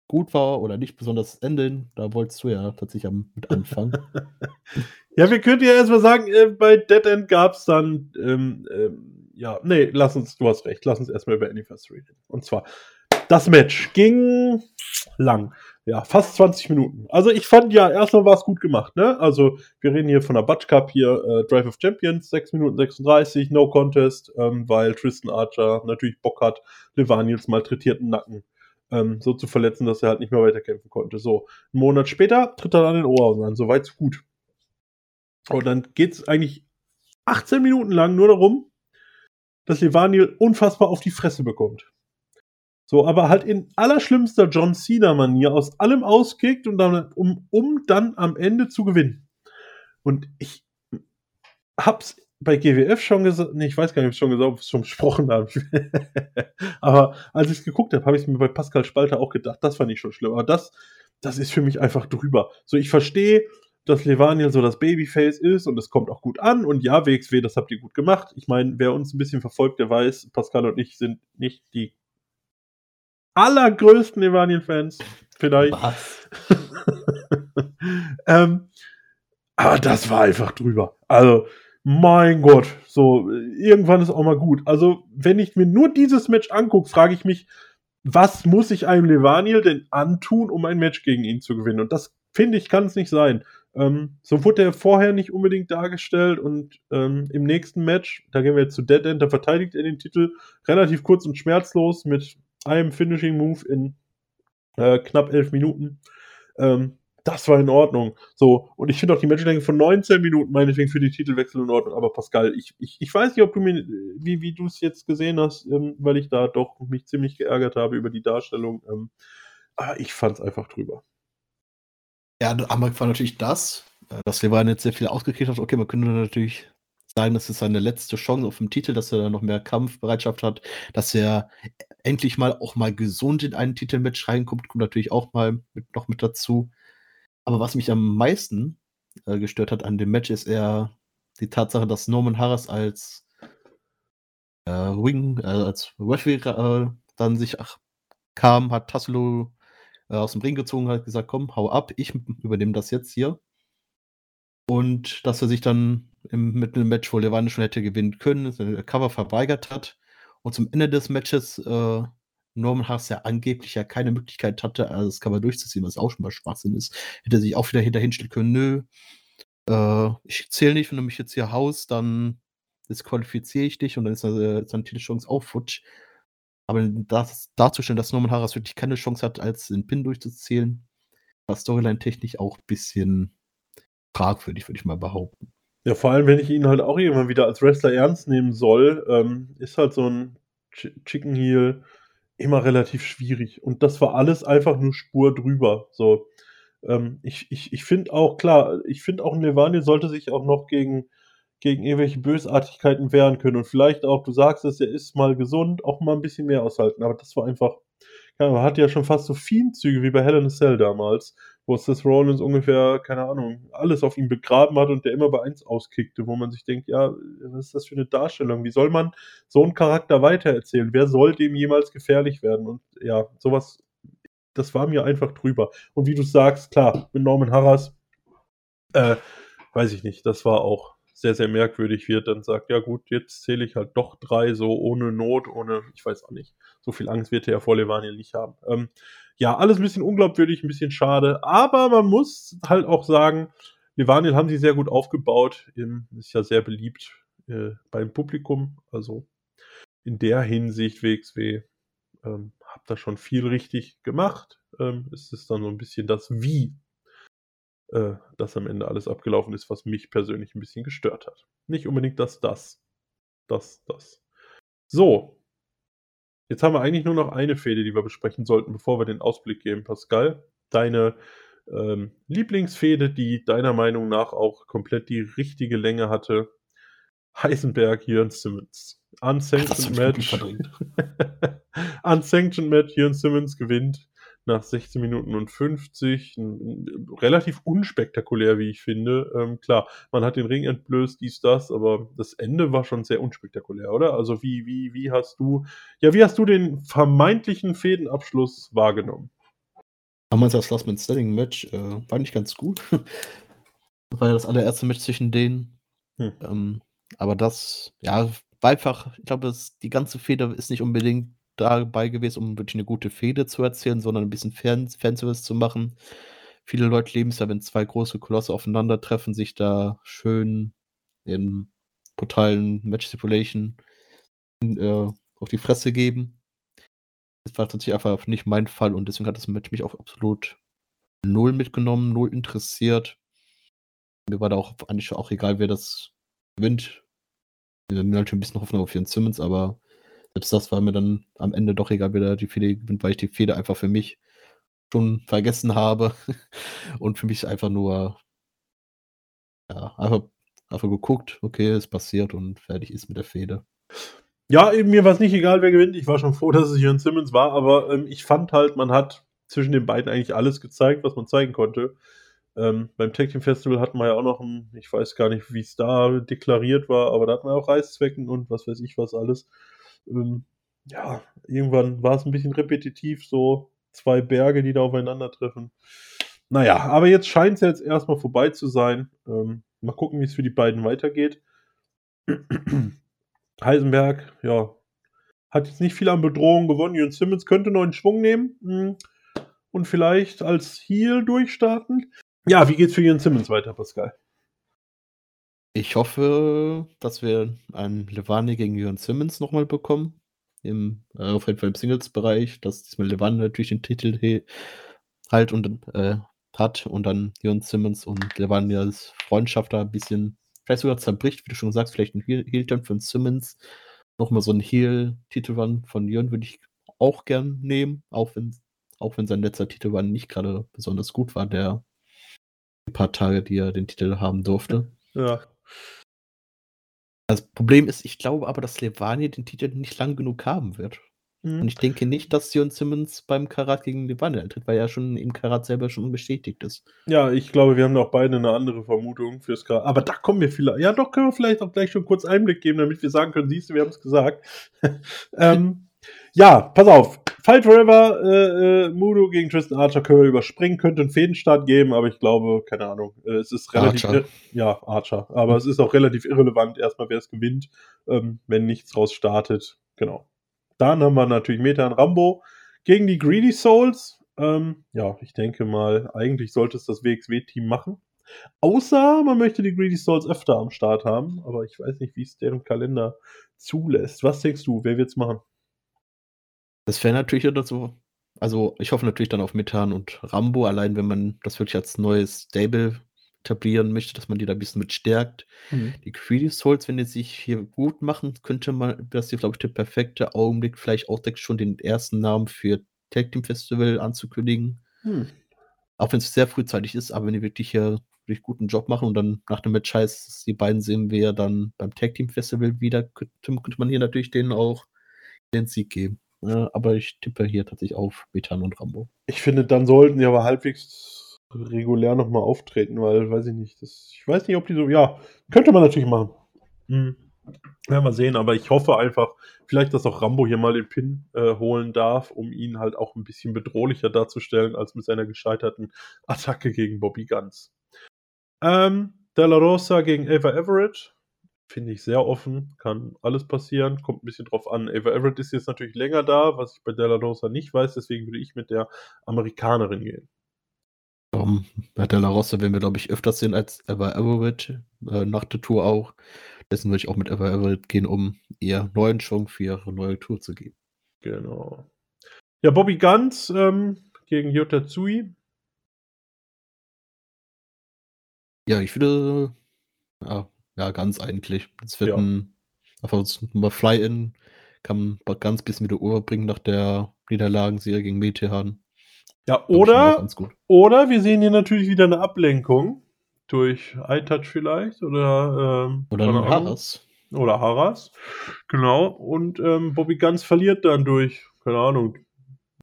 gut war oder nicht, besonders das Ende, da wolltest du ja tatsächlich mit anfangen. ja, wir könnten ja erstmal sagen, äh, bei Dead End gab es dann, ähm, ähm, ja, nee, lass uns, du hast recht, lass uns erstmal über Anniversary reden. Und zwar, das Match ging lang. Ja, fast 20 Minuten. Also ich fand ja, erstmal war es gut gemacht, ne? Also wir reden hier von der Butch Cup hier, äh, Drive of Champions, 6 Minuten 36, No Contest, ähm, weil Tristan Archer natürlich Bock hat, Levaniels malträtierten Nacken ähm, so zu verletzen, dass er halt nicht mehr weiterkämpfen konnte. So, einen Monat später tritt er an den Ohrhausen an. Soweit gut. Und dann geht es eigentlich 18 Minuten lang nur darum, dass Levaniel unfassbar auf die Fresse bekommt. So, aber halt in allerschlimmster John Cena-Manier aus allem auskickt und dann, um, um dann am Ende zu gewinnen. Und ich hab's bei GWF schon gesagt, nee, ich weiß gar nicht, ob ich schon gesagt ob ich schon besprochen habe. aber als ich es geguckt habe, habe ich es mir bei Pascal Spalter auch gedacht, das fand ich schon schlimm. Aber das, das ist für mich einfach drüber. So, ich verstehe, dass Levaniel so das Babyface ist und es kommt auch gut an. Und ja, WXW, das habt ihr gut gemacht. Ich meine, wer uns ein bisschen verfolgt, der weiß, Pascal und ich sind nicht die allergrößten Levaniel-Fans. Vielleicht. ähm, aber das war einfach drüber. Also, mein Gott, so, irgendwann ist auch mal gut. Also, wenn ich mir nur dieses Match angucke, frage ich mich, was muss ich einem Levaniel denn antun, um ein Match gegen ihn zu gewinnen? Und das finde ich, kann es nicht sein. Ähm, so wurde er vorher nicht unbedingt dargestellt und ähm, im nächsten Match, da gehen wir jetzt zu Dead End, da verteidigt er den Titel relativ kurz und schmerzlos mit einem Finishing Move in äh, knapp elf Minuten. Ähm, das war in Ordnung. So, und ich finde auch die Matchlänge von 19 Minuten meinetwegen für die Titelwechsel in Ordnung. Aber Pascal, ich, ich, ich weiß nicht, ob du mir, wie, wie du es jetzt gesehen hast, ähm, weil ich da doch mich ziemlich geärgert habe über die Darstellung. Ähm, aber ich fand es einfach drüber. Ja, Amok war natürlich das, äh, dass Levan jetzt sehr viel ausgekriegt hat. Okay, man könnte natürlich sagen, das ist seine letzte Chance auf den Titel, dass er noch mehr Kampfbereitschaft hat, dass er endlich mal auch mal gesund in einen Titelmatch reinkommt, kommt natürlich auch mal mit, noch mit dazu. Aber was mich am meisten äh, gestört hat an dem Match, ist eher die Tatsache, dass Norman Harris als äh, Wing, äh, als Referee äh, dann sich ach, kam, hat Tassilo äh, aus dem Ring gezogen, hat gesagt, komm, hau ab, ich übernehme das jetzt hier. Und dass er sich dann im, mit einem Match, wo Levante schon hätte gewinnen können, das Cover verweigert hat. Und zum Ende des Matches äh, Norman Haas ja angeblich ja keine Möglichkeit hatte, also das Cover durchzuziehen, was auch schon mal Schwachsinn ist, hätte er sich auch wieder hinterhinstellen können, nö, äh, ich zähle nicht, wenn du mich jetzt hier haust, dann disqualifiziere ich dich und dann ist, äh, ist dann die Chance auch futsch. Aber das darzustellen, dass Norman Harras wirklich keine Chance hat, als den Pin durchzuzählen, war Storyline-technisch auch ein bisschen fragwürdig, würde ich mal behaupten. Ja, vor allem, wenn ich ihn halt auch irgendwann wieder als Wrestler ernst nehmen soll, ähm, ist halt so ein Ch Chicken Heel immer relativ schwierig. Und das war alles einfach nur Spur drüber. So, ähm, ich ich, ich finde auch, klar, ich finde auch, Levani sollte sich auch noch gegen gegen irgendwelche Bösartigkeiten wehren können. Und vielleicht auch, du sagst es, er ist mal gesund, auch mal ein bisschen mehr aushalten. Aber das war einfach, ja, man hatte ja schon fast so Fienzüge wie bei a Cell damals, wo Seth Rollins ungefähr, keine Ahnung, alles auf ihm begraben hat und der immer bei eins auskickte, wo man sich denkt, ja, was ist das für eine Darstellung? Wie soll man so einen Charakter weitererzählen? Wer soll dem jemals gefährlich werden? Und ja, sowas, das war mir einfach drüber. Und wie du sagst, klar, mit Norman Harras, äh, weiß ich nicht, das war auch sehr, sehr merkwürdig wird, dann sagt, ja gut, jetzt zähle ich halt doch drei, so ohne Not, ohne, ich weiß auch nicht, so viel Angst wird er ja vor Levaniel nicht haben. Ähm, ja, alles ein bisschen unglaubwürdig, ein bisschen schade, aber man muss halt auch sagen, Levaniel haben sie sehr gut aufgebaut, ist ja sehr beliebt äh, beim Publikum, also in der Hinsicht WXW ähm, habt da schon viel richtig gemacht. Ähm, es ist dann so ein bisschen das Wie äh, dass am Ende alles abgelaufen ist, was mich persönlich ein bisschen gestört hat. Nicht unbedingt das, das, das, das. So. Jetzt haben wir eigentlich nur noch eine Fehde, die wir besprechen sollten, bevor wir den Ausblick geben. Pascal, deine ähm, Lieblingsfehde, die deiner Meinung nach auch komplett die richtige Länge hatte. Heisenberg, Jörn Simmons. Unsanctioned Match. Unsanctioned Match, Jörn Simmons gewinnt nach 16 Minuten und 50. Relativ unspektakulär, wie ich finde. Ähm, klar, man hat den Ring entblößt, dies, das, aber das Ende war schon sehr unspektakulär, oder? Also wie, wie, wie hast du, ja, wie hast du den vermeintlichen Fädenabschluss wahrgenommen? Damals das Last Man Standing Match äh, war nicht ganz gut. war ja das allererste Match zwischen denen. Hm. Ähm, aber das, ja, war einfach, ich glaube, die ganze Feder ist nicht unbedingt dabei gewesen, um wirklich eine gute Fehde zu erzählen, sondern ein bisschen Fan Fanservice zu machen. Viele Leute leben es ja, wenn zwei große Kolosse aufeinandertreffen, sich da schön in brutalen Match Stipulation äh, auf die Fresse geben. Das war tatsächlich einfach nicht mein Fall und deswegen hat das Match mich auch absolut null mitgenommen, null interessiert. mir war da auch eigentlich auch egal, wer das gewinnt. Wir haben halt ein bisschen Hoffnung auf Ian Simmons, aber selbst das war mir dann am Ende doch egal, wer die Fehde gewinnt, weil ich die Fehde einfach für mich schon vergessen habe und für mich einfach nur ja, einfach, einfach geguckt, okay, es passiert und fertig ist mit der Fehde. Ja, eben mir war es nicht egal, wer gewinnt. Ich war schon froh, dass es Jörn Simmons war, aber ähm, ich fand halt, man hat zwischen den beiden eigentlich alles gezeigt, was man zeigen konnte. Ähm, beim Tag Team Festival hatten wir ja auch noch ein, ich weiß gar nicht, wie es da deklariert war, aber da hatten wir auch Reißzwecken und was weiß ich was alles. Ähm, ja, irgendwann war es ein bisschen repetitiv, so zwei Berge, die da aufeinandertreffen. Naja, aber jetzt scheint es jetzt erstmal vorbei zu sein. Ähm, mal gucken, wie es für die beiden weitergeht. Heisenberg, ja, hat jetzt nicht viel an Bedrohung gewonnen. Jürgen Simmons könnte neuen Schwung nehmen hm, und vielleicht als Heal durchstarten. Ja, wie geht's für Jürgen Simmons weiter, Pascal? Ich hoffe, dass wir einen Levani gegen Jürgen Simmons nochmal bekommen. Im, äh, auf jeden Fall im Singles-Bereich, dass diesmal Levani natürlich den Titel halt und äh, hat und dann Jürgen Simmons und Levani als Freundschaft da ein bisschen vielleicht sogar zerbricht, wie du schon sagst, vielleicht ein Heel-Turn von Simmons. Nochmal so ein Heel-Titelrun von Jörn würde ich auch gern nehmen, auch wenn, auch wenn sein letzter Titelrun nicht gerade besonders gut war, der paar Tage, die er den Titel haben durfte. Ja. Das Problem ist, ich glaube aber, dass Levani den Titel nicht lang genug haben wird. Mhm. Und ich denke nicht, dass Sion Simmons beim Karat gegen Levante antritt, weil er schon im Karat selber schon bestätigt ist. Ja, ich glaube, wir haben auch beide eine andere Vermutung fürs Karat. Aber da kommen wir vielleicht. Ja, doch, können wir vielleicht auch gleich schon kurz Einblick geben, damit wir sagen können, siehst du, wir haben es gesagt. ähm, ja, pass auf. Fight Forever, äh, äh, Mudo gegen Tristan Archer können wir überspringen, könnte einen Fädenstart geben, aber ich glaube, keine Ahnung, äh, es ist relativ. Archer. Ja, Archer. Aber mhm. es ist auch relativ irrelevant, erstmal, wer es gewinnt, ähm, wenn nichts raus startet. Genau. Dann haben wir natürlich Meta und Rambo gegen die Greedy Souls. Ähm, ja, ich denke mal, eigentlich sollte es das WXW-Team machen. Außer man möchte die Greedy Souls öfter am Start haben, aber ich weiß nicht, wie es deren Kalender zulässt. Was denkst du, wer wird es machen? Das wäre natürlich oder so. Also, ich hoffe natürlich dann auf Methan und Rambo, allein wenn man das wirklich als neues Stable etablieren möchte, dass man die da ein bisschen mit stärkt. Mhm. Die Greedy Souls, wenn die sich hier gut machen, könnte man, das hier, glaube ich, der perfekte Augenblick, vielleicht auch schon den ersten Namen für Tag Team Festival anzukündigen. Mhm. Auch wenn es sehr frühzeitig ist, aber wenn die wirklich hier wirklich guten Job machen und dann nach dem Match heißt, die beiden sehen wir dann beim Tag Team Festival wieder, könnte, könnte man hier natürlich denen auch den Sieg geben. Ja, aber ich tippe hier tatsächlich auf Betan und Rambo. Ich finde, dann sollten die aber halbwegs regulär nochmal auftreten, weil, weiß ich nicht, das, ich weiß nicht, ob die so, ja, könnte man natürlich machen. Hm. Werden wir sehen, aber ich hoffe einfach, vielleicht, dass auch Rambo hier mal den Pin äh, holen darf, um ihn halt auch ein bisschen bedrohlicher darzustellen, als mit seiner gescheiterten Attacke gegen Bobby Guns. Ähm, Della Rosa gegen Ava Everett. Finde ich sehr offen, kann alles passieren, kommt ein bisschen drauf an. Ava Everett ist jetzt natürlich länger da, was ich bei Della Rosa nicht weiß, deswegen würde ich mit der Amerikanerin gehen. Um, bei Della Rossa werden wir, glaube ich, öfters sehen als Ever Everett, äh, nach der Tour auch. Dessen würde ich auch mit Ever Everett gehen, um ihr neuen Schwung für ihre neue Tour zu geben. Genau. Ja, Bobby Guns ähm, gegen Yota Tsui. Ja, ich würde. Ja, ja ganz eigentlich. Es wird ja. ein. Einfach mal Fly-In. Kann man ganz bisschen wieder Uhr bringen nach der Niederlagenserie gegen Metehan. Ja, oder, oder wir sehen hier natürlich wieder eine Ablenkung durch iTouch vielleicht oder, ähm, oder Harras. Oder Harras, genau. Und ähm, Bobby Guns verliert dann durch, keine Ahnung,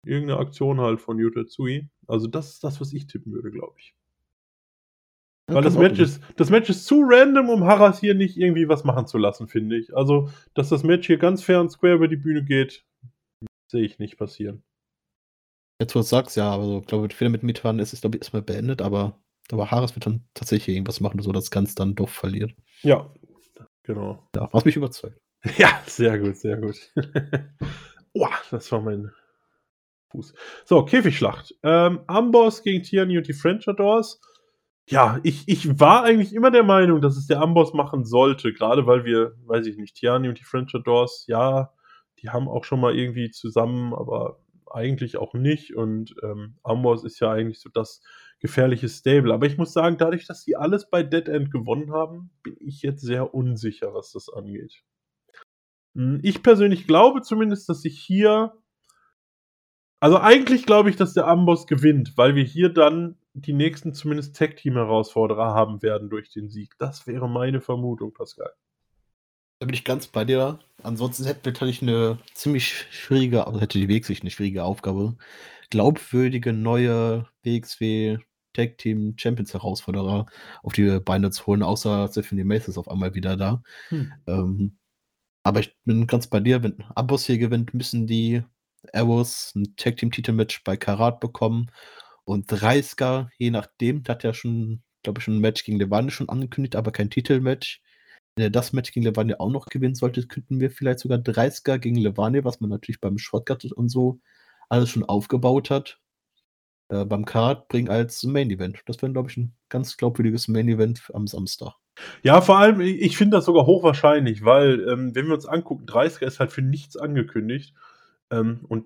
irgendeine Aktion halt von Yuta Tsui. Also das ist das, was ich tippen würde, glaube ich. Weil das Match, ist, das Match ist zu random, um Harras hier nicht irgendwie was machen zu lassen, finde ich. Also, dass das Match hier ganz fair und square über die Bühne geht, sehe ich nicht passieren. Jetzt, wo du sagst, ja, also ich glaube, Fehler mit Mitfahren ist es, glaube ich, erstmal beendet, aber, aber Harris wird dann tatsächlich irgendwas machen, so dass Ganz dann doch verliert. Ja, genau. Ja, was mich überzeugt. Ja, sehr gut, sehr gut. oh, das war mein Fuß. So, Käfigschlacht. Ähm, Amboss gegen Tierney und die French Adors. Ja, ich, ich war eigentlich immer der Meinung, dass es der Amboss machen sollte, gerade weil wir, weiß ich nicht, Tiani und die French Adors, ja, die haben auch schon mal irgendwie zusammen, aber eigentlich auch nicht. Und ähm, Amboss ist ja eigentlich so das gefährliches Stable. Aber ich muss sagen, dadurch, dass die alles bei Dead End gewonnen haben, bin ich jetzt sehr unsicher, was das angeht. Hm, ich persönlich glaube zumindest, dass ich hier. Also eigentlich glaube ich, dass der Amboss gewinnt, weil wir hier dann die nächsten zumindest Tag-Team-Herausforderer haben werden durch den Sieg. Das wäre meine Vermutung, Pascal. Da bin ich ganz bei dir. Ansonsten hätten wir natürlich eine ziemlich schwierige, also hätte die WXW eine schwierige Aufgabe, glaubwürdige neue WXW Tag Team Champions Herausforderer auf die Beine zu holen, außer Stephanie Mace ist auf einmal wieder da. Hm. Ähm, aber ich bin ganz bei dir, wenn Abos hier gewinnt, müssen die Arrows ein Tag Team Titelmatch bei Karat bekommen und Dreisker, je nachdem, hat ja schon, glaube ich, schon ein Match gegen Levane schon angekündigt, aber kein Titelmatch. Wenn er das Match gegen Levane auch noch gewinnen sollte, könnten wir vielleicht sogar 30er gegen Levane, was man natürlich beim Shortcut und so alles schon aufgebaut hat, äh, beim Card bringen als Main Event. Das wäre, glaube ich, ein ganz glaubwürdiges Main Event am Samstag. Ja, vor allem, ich finde das sogar hochwahrscheinlich, weil, ähm, wenn wir uns angucken, 30er ist halt für nichts angekündigt. Ähm, und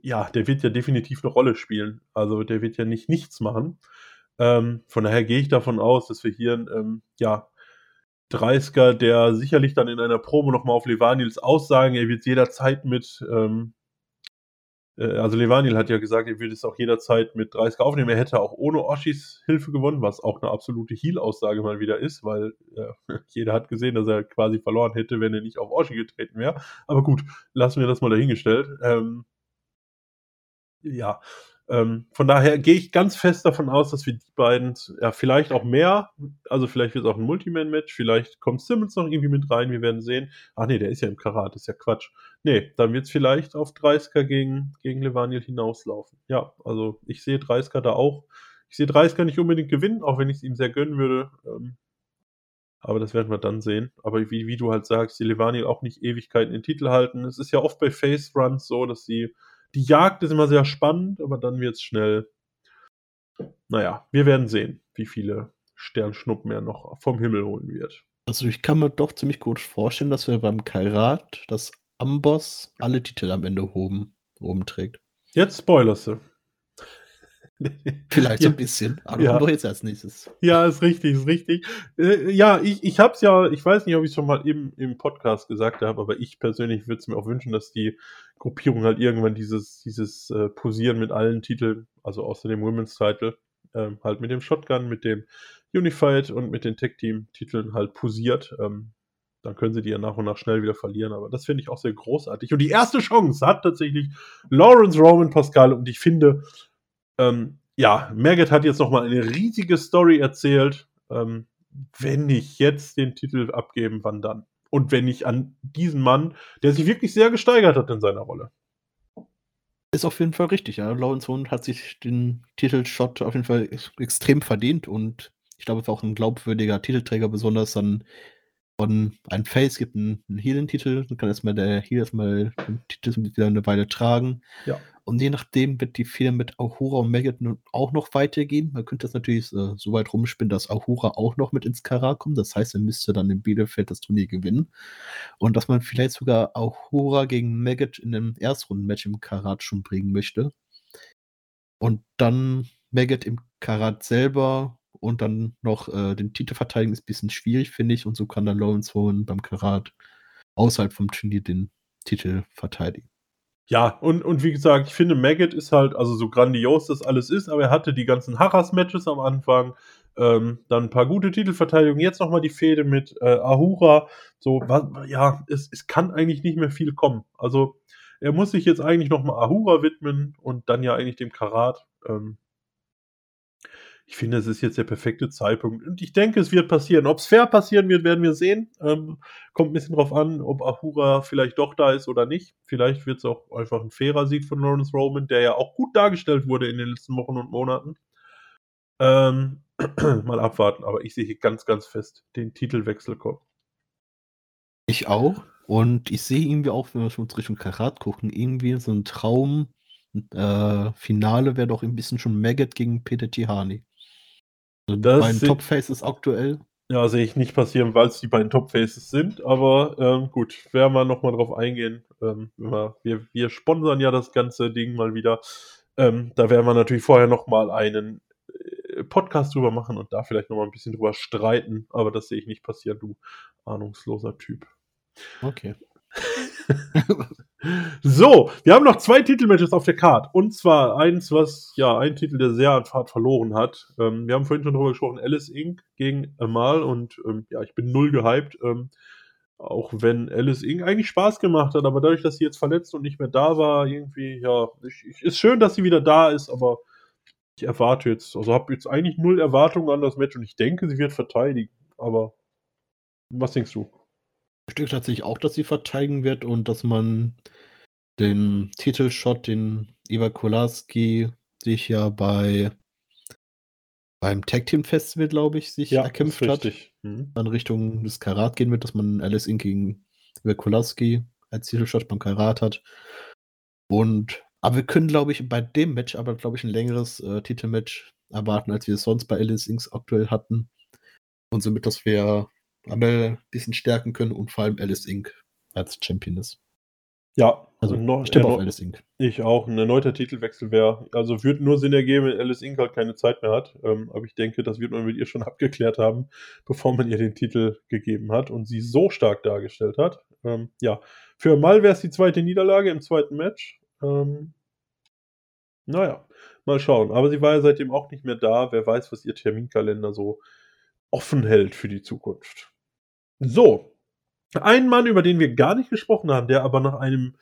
ja, der wird ja definitiv eine Rolle spielen. Also der wird ja nicht nichts machen. Ähm, von daher gehe ich davon aus, dass wir hier ähm, ja, 30er, der sicherlich dann in einer Probe nochmal auf Levanils aussagen, er wird jederzeit mit ähm, äh, also Levanil hat ja gesagt, er würde es auch jederzeit mit 30 aufnehmen. Er hätte auch ohne Oshis Hilfe gewonnen, was auch eine absolute Heal-Aussage mal wieder ist, weil äh, jeder hat gesehen, dass er quasi verloren hätte, wenn er nicht auf Oshi getreten wäre. Aber gut, lassen wir das mal dahingestellt. Ähm, ja, ähm, von daher gehe ich ganz fest davon aus, dass wir die beiden, ja, vielleicht auch mehr, also vielleicht wird es auch ein Multiman-Match, vielleicht kommt Simmons noch irgendwie mit rein, wir werden sehen. Ach nee, der ist ja im Karat, ist ja Quatsch. Nee, dann wird es vielleicht auf 30er gegen, gegen Levaniel hinauslaufen. Ja, also ich sehe 30er da auch. Ich sehe 30er nicht unbedingt gewinnen, auch wenn ich es ihm sehr gönnen würde. Ähm, aber das werden wir dann sehen. Aber wie, wie du halt sagst, die Levaniel auch nicht Ewigkeiten in Titel halten. Es ist ja oft bei Face Runs so, dass sie die Jagd ist immer sehr spannend, aber dann wird es schnell. Naja, wir werden sehen, wie viele Sternschnuppen er noch vom Himmel holen wird. Also ich kann mir doch ziemlich gut vorstellen, dass wir beim Kairat das Amboss alle Titel am Ende oben, oben trägt. Jetzt spoilerst du. Vielleicht so ein bisschen, aber ja. doch jetzt als nächstes. Ja, ist richtig, ist richtig. Äh, ja, ich, ich hab's ja, ich weiß nicht, ob ich es schon mal eben im Podcast gesagt habe, aber ich persönlich würde es mir auch wünschen, dass die Gruppierung halt irgendwann dieses, dieses äh, Posieren mit allen Titeln, also außer dem Women's Title, ähm, halt mit dem Shotgun, mit dem Unified und mit den Tech Team Titeln halt posiert. Ähm, dann können sie die ja nach und nach schnell wieder verlieren. Aber das finde ich auch sehr großartig. Und die erste Chance hat tatsächlich Lawrence Roman Pascal. Und ich finde, ähm, ja, Maggot hat jetzt nochmal eine riesige Story erzählt. Ähm, wenn nicht jetzt den Titel abgeben, wann dann? Und wenn nicht an diesen Mann, der sich wirklich sehr gesteigert hat in seiner Rolle. Ist auf jeden Fall richtig, ja. Lawrence Hund hat sich den Titelshot auf jeden Fall extrem verdient und ich glaube, es ist auch ein glaubwürdiger Titelträger, besonders dann von einem Face gibt einen, einen Heal-Titel, dann kann erstmal der Heal erstmal den Titel wieder eine Weile tragen. Ja. Und je nachdem wird die Fehler mit Ahura und Maggot auch noch weitergehen. Man könnte das natürlich äh, so weit rumspinnen, dass Ahura auch noch mit ins Karat kommt. Das heißt, er müsste dann in Bielefeld das Turnier gewinnen. Und dass man vielleicht sogar Ahura gegen Maggot in einem Erstrundenmatch im Karat schon bringen möchte. Und dann Maggot im Karat selber und dann noch äh, den Titel verteidigen, ist ein bisschen schwierig, finde ich. Und so kann dann Lawrence Hohen beim Karat außerhalb vom Turnier den Titel verteidigen. Ja, und, und wie gesagt, ich finde, Maggot ist halt, also so grandios das alles ist, aber er hatte die ganzen Harras-Matches am Anfang, ähm, dann ein paar gute Titelverteidigungen, jetzt nochmal die Fehde mit äh, Ahura. So, was, ja, es, es kann eigentlich nicht mehr viel kommen. Also, er muss sich jetzt eigentlich nochmal Ahura widmen und dann ja eigentlich dem Karat. Ähm, ich finde, es ist jetzt der perfekte Zeitpunkt. Und ich denke, es wird passieren. Ob es fair passieren wird, werden wir sehen. Ähm, kommt ein bisschen drauf an, ob Ahura vielleicht doch da ist oder nicht. Vielleicht wird es auch einfach ein fairer Sieg von Lawrence Roman, der ja auch gut dargestellt wurde in den letzten Wochen und Monaten. Ähm, mal abwarten, aber ich sehe hier ganz, ganz fest den Titelwechsel kommen. Ich auch. Und ich sehe irgendwie auch, wenn wir schon Richtung Karat gucken, irgendwie so ein Traum. Äh, Finale wäre doch ein bisschen schon Maggot gegen Peter Tihani. Also die beiden Top Faces aktuell. Ja, sehe ich nicht passieren, weil es die beiden Top Faces sind, aber ähm, gut, werden wir nochmal drauf eingehen. Ähm, wir, wir sponsern ja das ganze Ding mal wieder. Ähm, da werden wir natürlich vorher nochmal einen äh, Podcast drüber machen und da vielleicht nochmal ein bisschen drüber streiten. Aber das sehe ich nicht passieren, du ahnungsloser Typ. Okay. so, wir haben noch zwei Titelmatches auf der Card. Und zwar eins, was, ja, ein Titel, der sehr an Fahrt verloren hat. Ähm, wir haben vorhin schon drüber gesprochen, Alice Inc. gegen Amal und ähm, ja, ich bin null gehypt. Ähm, auch wenn Alice Inc. eigentlich Spaß gemacht hat, aber dadurch, dass sie jetzt verletzt und nicht mehr da war, irgendwie, ja, ich, ich, ist schön, dass sie wieder da ist, aber ich erwarte jetzt, also habe jetzt eigentlich null Erwartungen an das Match und ich denke, sie wird verteidigen. Aber was denkst du? Denke tatsächlich auch, dass sie verteidigen wird und dass man den Titelshot, den Eva Kolarski sich ja bei beim Tag Team Festival, glaube ich, sich Ja, erkämpft hat. Mhm. dann Richtung des Karat gehen wird, dass man Alice Inc. gegen Eva Kolarski als Titelshot beim Karat hat. Und aber wir können, glaube ich, bei dem Match aber, glaube ich, ein längeres äh, Titelmatch erwarten, als wir es sonst bei Alice Inc. aktuell hatten. Und somit, dass wir Amel ein bisschen stärken können und vor allem Alice Inc. als Champion ist. Ja, Also noch, ich tippe auf Alice Inc. Ich auch. Ein erneuter Titelwechsel wäre, also würde nur Sinn ergeben, wenn Alice Inc. halt keine Zeit mehr hat. Ähm, aber ich denke, das wird man mit ihr schon abgeklärt haben, bevor man ihr den Titel gegeben hat und sie so stark dargestellt hat. Ähm, ja, für Mal wäre es die zweite Niederlage im zweiten Match. Ähm, naja, mal schauen. Aber sie war ja seitdem auch nicht mehr da. Wer weiß, was ihr Terminkalender so offen hält für die Zukunft. So, ein Mann, über den wir gar nicht gesprochen haben, der aber nach einem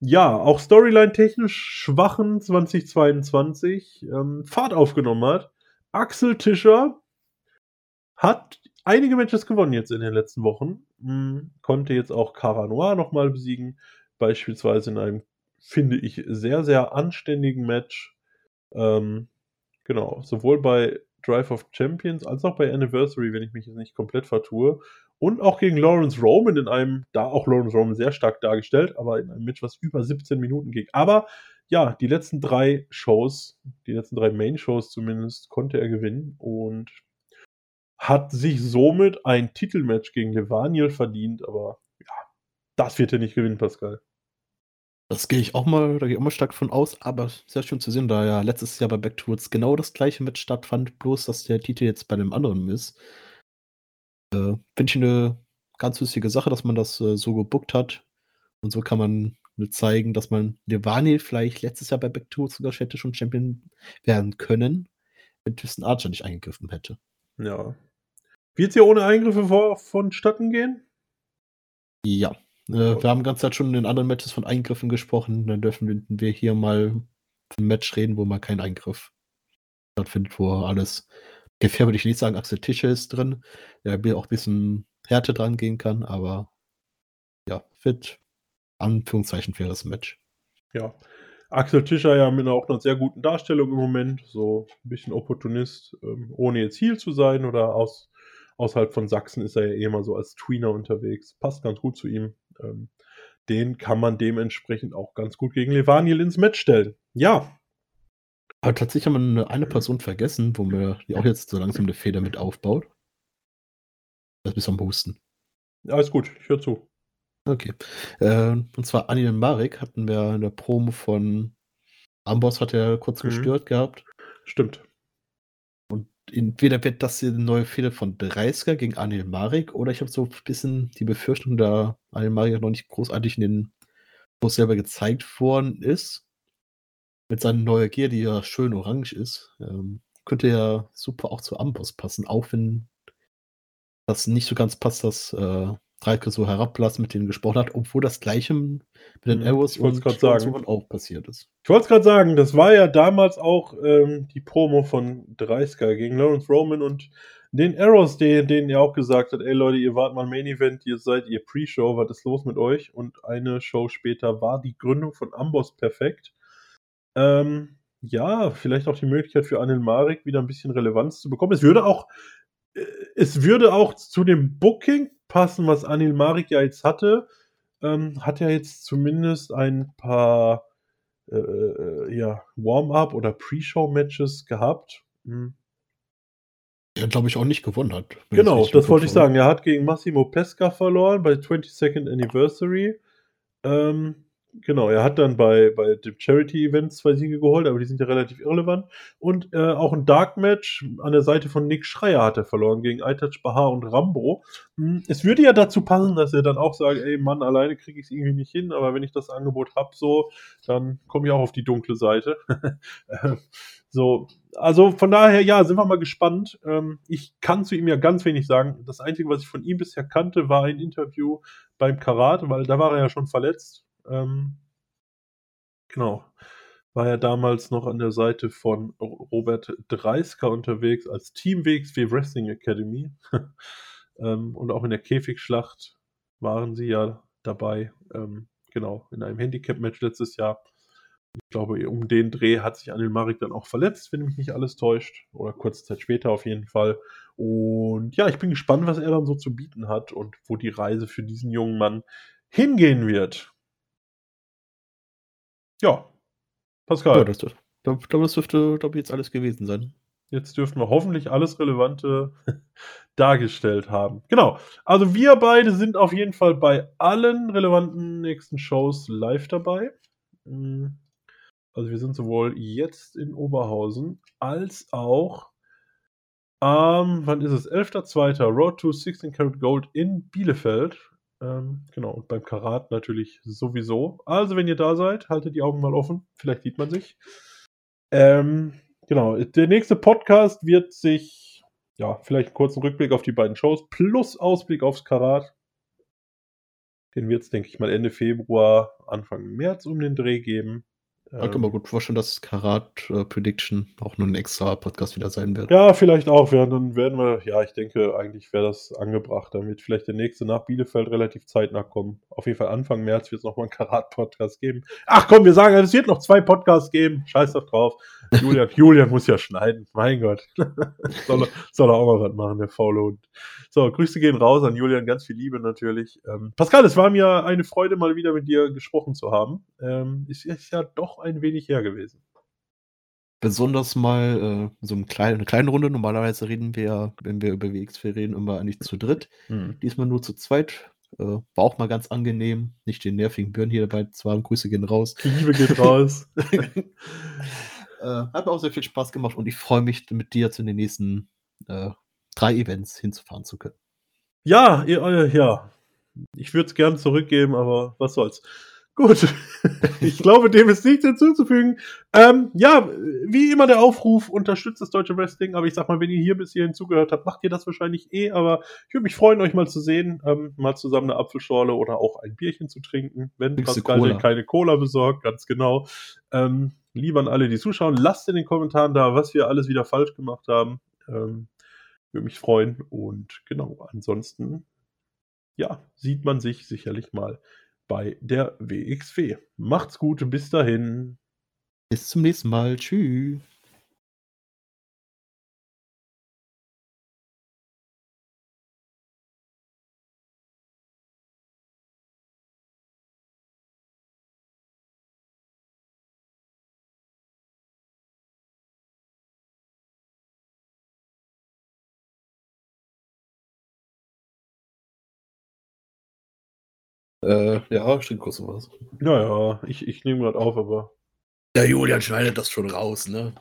ja, auch Storyline-technisch schwachen 2022 ähm, Fahrt aufgenommen hat. Axel Tischer hat einige Matches gewonnen jetzt in den letzten Wochen. Hm, konnte jetzt auch Cara Noir nochmal besiegen. Beispielsweise in einem, finde ich, sehr, sehr anständigen Match. Ähm, genau, sowohl bei Drive of Champions als auch bei Anniversary, wenn ich mich jetzt nicht komplett vertue. Und auch gegen Lawrence Roman in einem, da auch Lawrence Roman sehr stark dargestellt, aber in einem Match, was über 17 Minuten ging. Aber ja, die letzten drei Shows, die letzten drei Main-Shows zumindest, konnte er gewinnen und hat sich somit ein Titelmatch gegen Levaniel verdient, aber ja, das wird er nicht gewinnen, Pascal. Das gehe ich auch mal, da gehe ich auch mal stark von aus, aber sehr schön zu sehen, da ja letztes Jahr bei Back to Woods genau das gleiche Match stattfand, bloß dass der Titel jetzt bei dem anderen ist. Äh, Finde ich eine ganz lustige Sache, dass man das äh, so gebuckt hat. Und so kann man zeigen, dass man Nirvani vielleicht letztes Jahr bei Back to Woods sogar hätte schon Champion werden können, wenn Tristan Archer nicht eingegriffen hätte. Ja. Wird es hier ohne Eingriffe vor, vonstatten gehen? Ja. Äh, wir haben die ganze Zeit schon in den anderen Matches von Eingriffen gesprochen. Dann dürfen wir hier mal einem Match reden, wo mal kein Eingriff stattfindet, wo alles ungefähr würde ich nicht sagen, Axel Tischer ist drin, der auch ein bisschen Härte dran gehen kann, aber ja, fit, Anführungszeichen faires Match. Ja. Axel Tischer ja mit auch einer sehr guten Darstellung im Moment, so ein bisschen Opportunist, ähm, ohne jetzt Heel zu sein oder aus, außerhalb von Sachsen ist er ja eh immer so als Tweener unterwegs. Passt ganz gut zu ihm. Ähm, den kann man dementsprechend auch ganz gut gegen Levaniel ins Match stellen. Ja, Aber tatsächlich haben wir eine, Person vergessen, wo wir die auch jetzt so langsam eine Feder mit aufbaut. Das bist am Husten. alles gut, ich höre zu. Okay. Äh, und zwar Anil Marek hatten wir in der Promo von Amboss hat er kurz Mhm. gestört gehabt. Stimmt. Entweder wird das hier eine neue Fehde von Dreisker gegen Anil Marek oder ich habe so ein bisschen die Befürchtung, da Anil Marek noch nicht großartig in den Shows selber gezeigt worden ist. Mit seiner neuen Gear, die ja schön orange ist, ähm, könnte ja super auch zu Amboss passen, auch wenn das nicht so ganz passt, dass äh, Dreisker so herablassen mit denen gesprochen hat, obwohl das gleiche mit den Arrows wollt's und. Lawrence auch passiert ist. Ich wollte es gerade sagen, das war ja damals auch ähm, die Promo von Dreisker gegen Lawrence Roman und den Arrows, den, denen er auch gesagt hat, ey Leute, ihr wart mal Main Event, ihr seid ihr Pre-Show, was ist los mit euch? Und eine Show später war die Gründung von Amboss perfekt. Ähm, ja, vielleicht auch die Möglichkeit für Anil Marek wieder ein bisschen Relevanz zu bekommen. Es würde auch, äh, es würde auch zu dem Booking passen, was Anil Marek ja jetzt hatte. Ähm, hat er jetzt zumindest ein paar äh, äh, ja, Warm-up oder Pre-Show-Matches gehabt. Hm. Der, glaube ich, auch nicht gewonnen hat. Genau, das wollte ich sagen. Er hat gegen Massimo Pesca verloren bei 22nd Anniversary. Ähm, Genau, er hat dann bei, bei dem Charity-Event zwei Siege geholt, aber die sind ja relativ irrelevant. Und äh, auch ein Dark-Match an der Seite von Nick Schreier hat er verloren gegen Aitaj Bahar und Rambo. Hm, es würde ja dazu passen, dass er dann auch sagt, ey Mann, alleine kriege ich es irgendwie nicht hin, aber wenn ich das Angebot habe, so, dann komme ich auch auf die dunkle Seite. so, also von daher, ja, sind wir mal gespannt. Ähm, ich kann zu ihm ja ganz wenig sagen. Das Einzige, was ich von ihm bisher kannte, war ein Interview beim Karat, weil da war er ja schon verletzt. Ähm, genau. War ja damals noch an der Seite von Robert Dreisker unterwegs als Team WXW Wrestling Academy. ähm, und auch in der Käfigschlacht waren sie ja dabei. Ähm, genau, in einem Handicap-Match letztes Jahr. Ich glaube, um den Dreh hat sich Anil Marik dann auch verletzt, wenn mich nicht alles täuscht. Oder kurze Zeit später auf jeden Fall. Und ja, ich bin gespannt, was er dann so zu bieten hat und wo die Reise für diesen jungen Mann hingehen wird. Ja, Pascal. Ja, das, das, das dürfte, glaube ich, jetzt alles gewesen sein. Jetzt dürften wir hoffentlich alles Relevante dargestellt haben. Genau. Also wir beide sind auf jeden Fall bei allen relevanten nächsten Shows live dabei. Hm. Also wir sind sowohl jetzt in Oberhausen als auch am, wann ist es? 11.2. Road to 16 Karat Gold in Bielefeld. Ähm, genau, und beim Karat natürlich sowieso. Also, wenn ihr da seid, haltet die Augen mal offen. Vielleicht sieht man sich. Ähm, genau, der nächste Podcast wird sich, ja, vielleicht einen kurzen Rückblick auf die beiden Shows plus Ausblick aufs Karat. Den wird es, denke ich mal, Ende Februar, Anfang März um den Dreh geben. Ich kann mir gut vorstellen, dass Karat äh, Prediction auch nur ein extra Podcast wieder sein wird. Ja, vielleicht auch. Ja, dann werden wir, ja, ich denke, eigentlich wäre das angebracht. Dann wird vielleicht der nächste nach Bielefeld relativ zeitnah kommen. Auf jeden Fall Anfang März wird es nochmal einen Karat-Podcast geben. Ach komm, wir sagen, es wird noch zwei Podcasts geben. Scheiß doch drauf. Julian, Julian muss ja schneiden. Mein Gott. soll, er, soll er auch mal was machen, der Faule So, Grüße gehen raus an Julian. Ganz viel Liebe natürlich. Ähm, Pascal, es war mir eine Freude, mal wieder mit dir gesprochen zu haben. Ähm, ist, ist ja doch ein wenig her gewesen. Besonders mal äh, so eine kleine, eine kleine Runde. Normalerweise reden wir, wenn wir über WXW reden, immer eigentlich zu dritt. Hm. Diesmal nur zu zweit. Äh, war auch mal ganz angenehm. Nicht den nervigen Björn hier dabei haben. Grüße gehen raus. Liebe geht raus. Äh, hat mir auch sehr viel Spaß gemacht und ich freue mich mit dir zu den nächsten äh, drei Events hinzufahren zu können. Ja, ja, ja. Ich würde es gern zurückgeben, aber was soll's. Gut, ich glaube, dem ist nichts hinzuzufügen. Ähm, ja, wie immer der Aufruf, unterstützt das deutsche Wrestling. Aber ich sag mal, wenn ihr hier bis hierhin zugehört habt, macht ihr das wahrscheinlich eh. Aber ich würde mich freuen, euch mal zu sehen, ähm, mal zusammen eine Apfelschorle oder auch ein Bierchen zu trinken, wenn Pascal denn keine Cola besorgt, ganz genau. Ähm, lieber an alle, die zuschauen, lasst in den Kommentaren da, was wir alles wieder falsch gemacht haben. Ähm, würde mich freuen. Und genau, ansonsten, ja, sieht man sich sicherlich mal bei der WXW. Macht's gut, bis dahin. Bis zum nächsten Mal. Tschüss. Äh, ja, stimmt kurz was. Ja, ja, ich, ich nehme gerade auf, aber. Der Julian schneidet das schon raus, ne?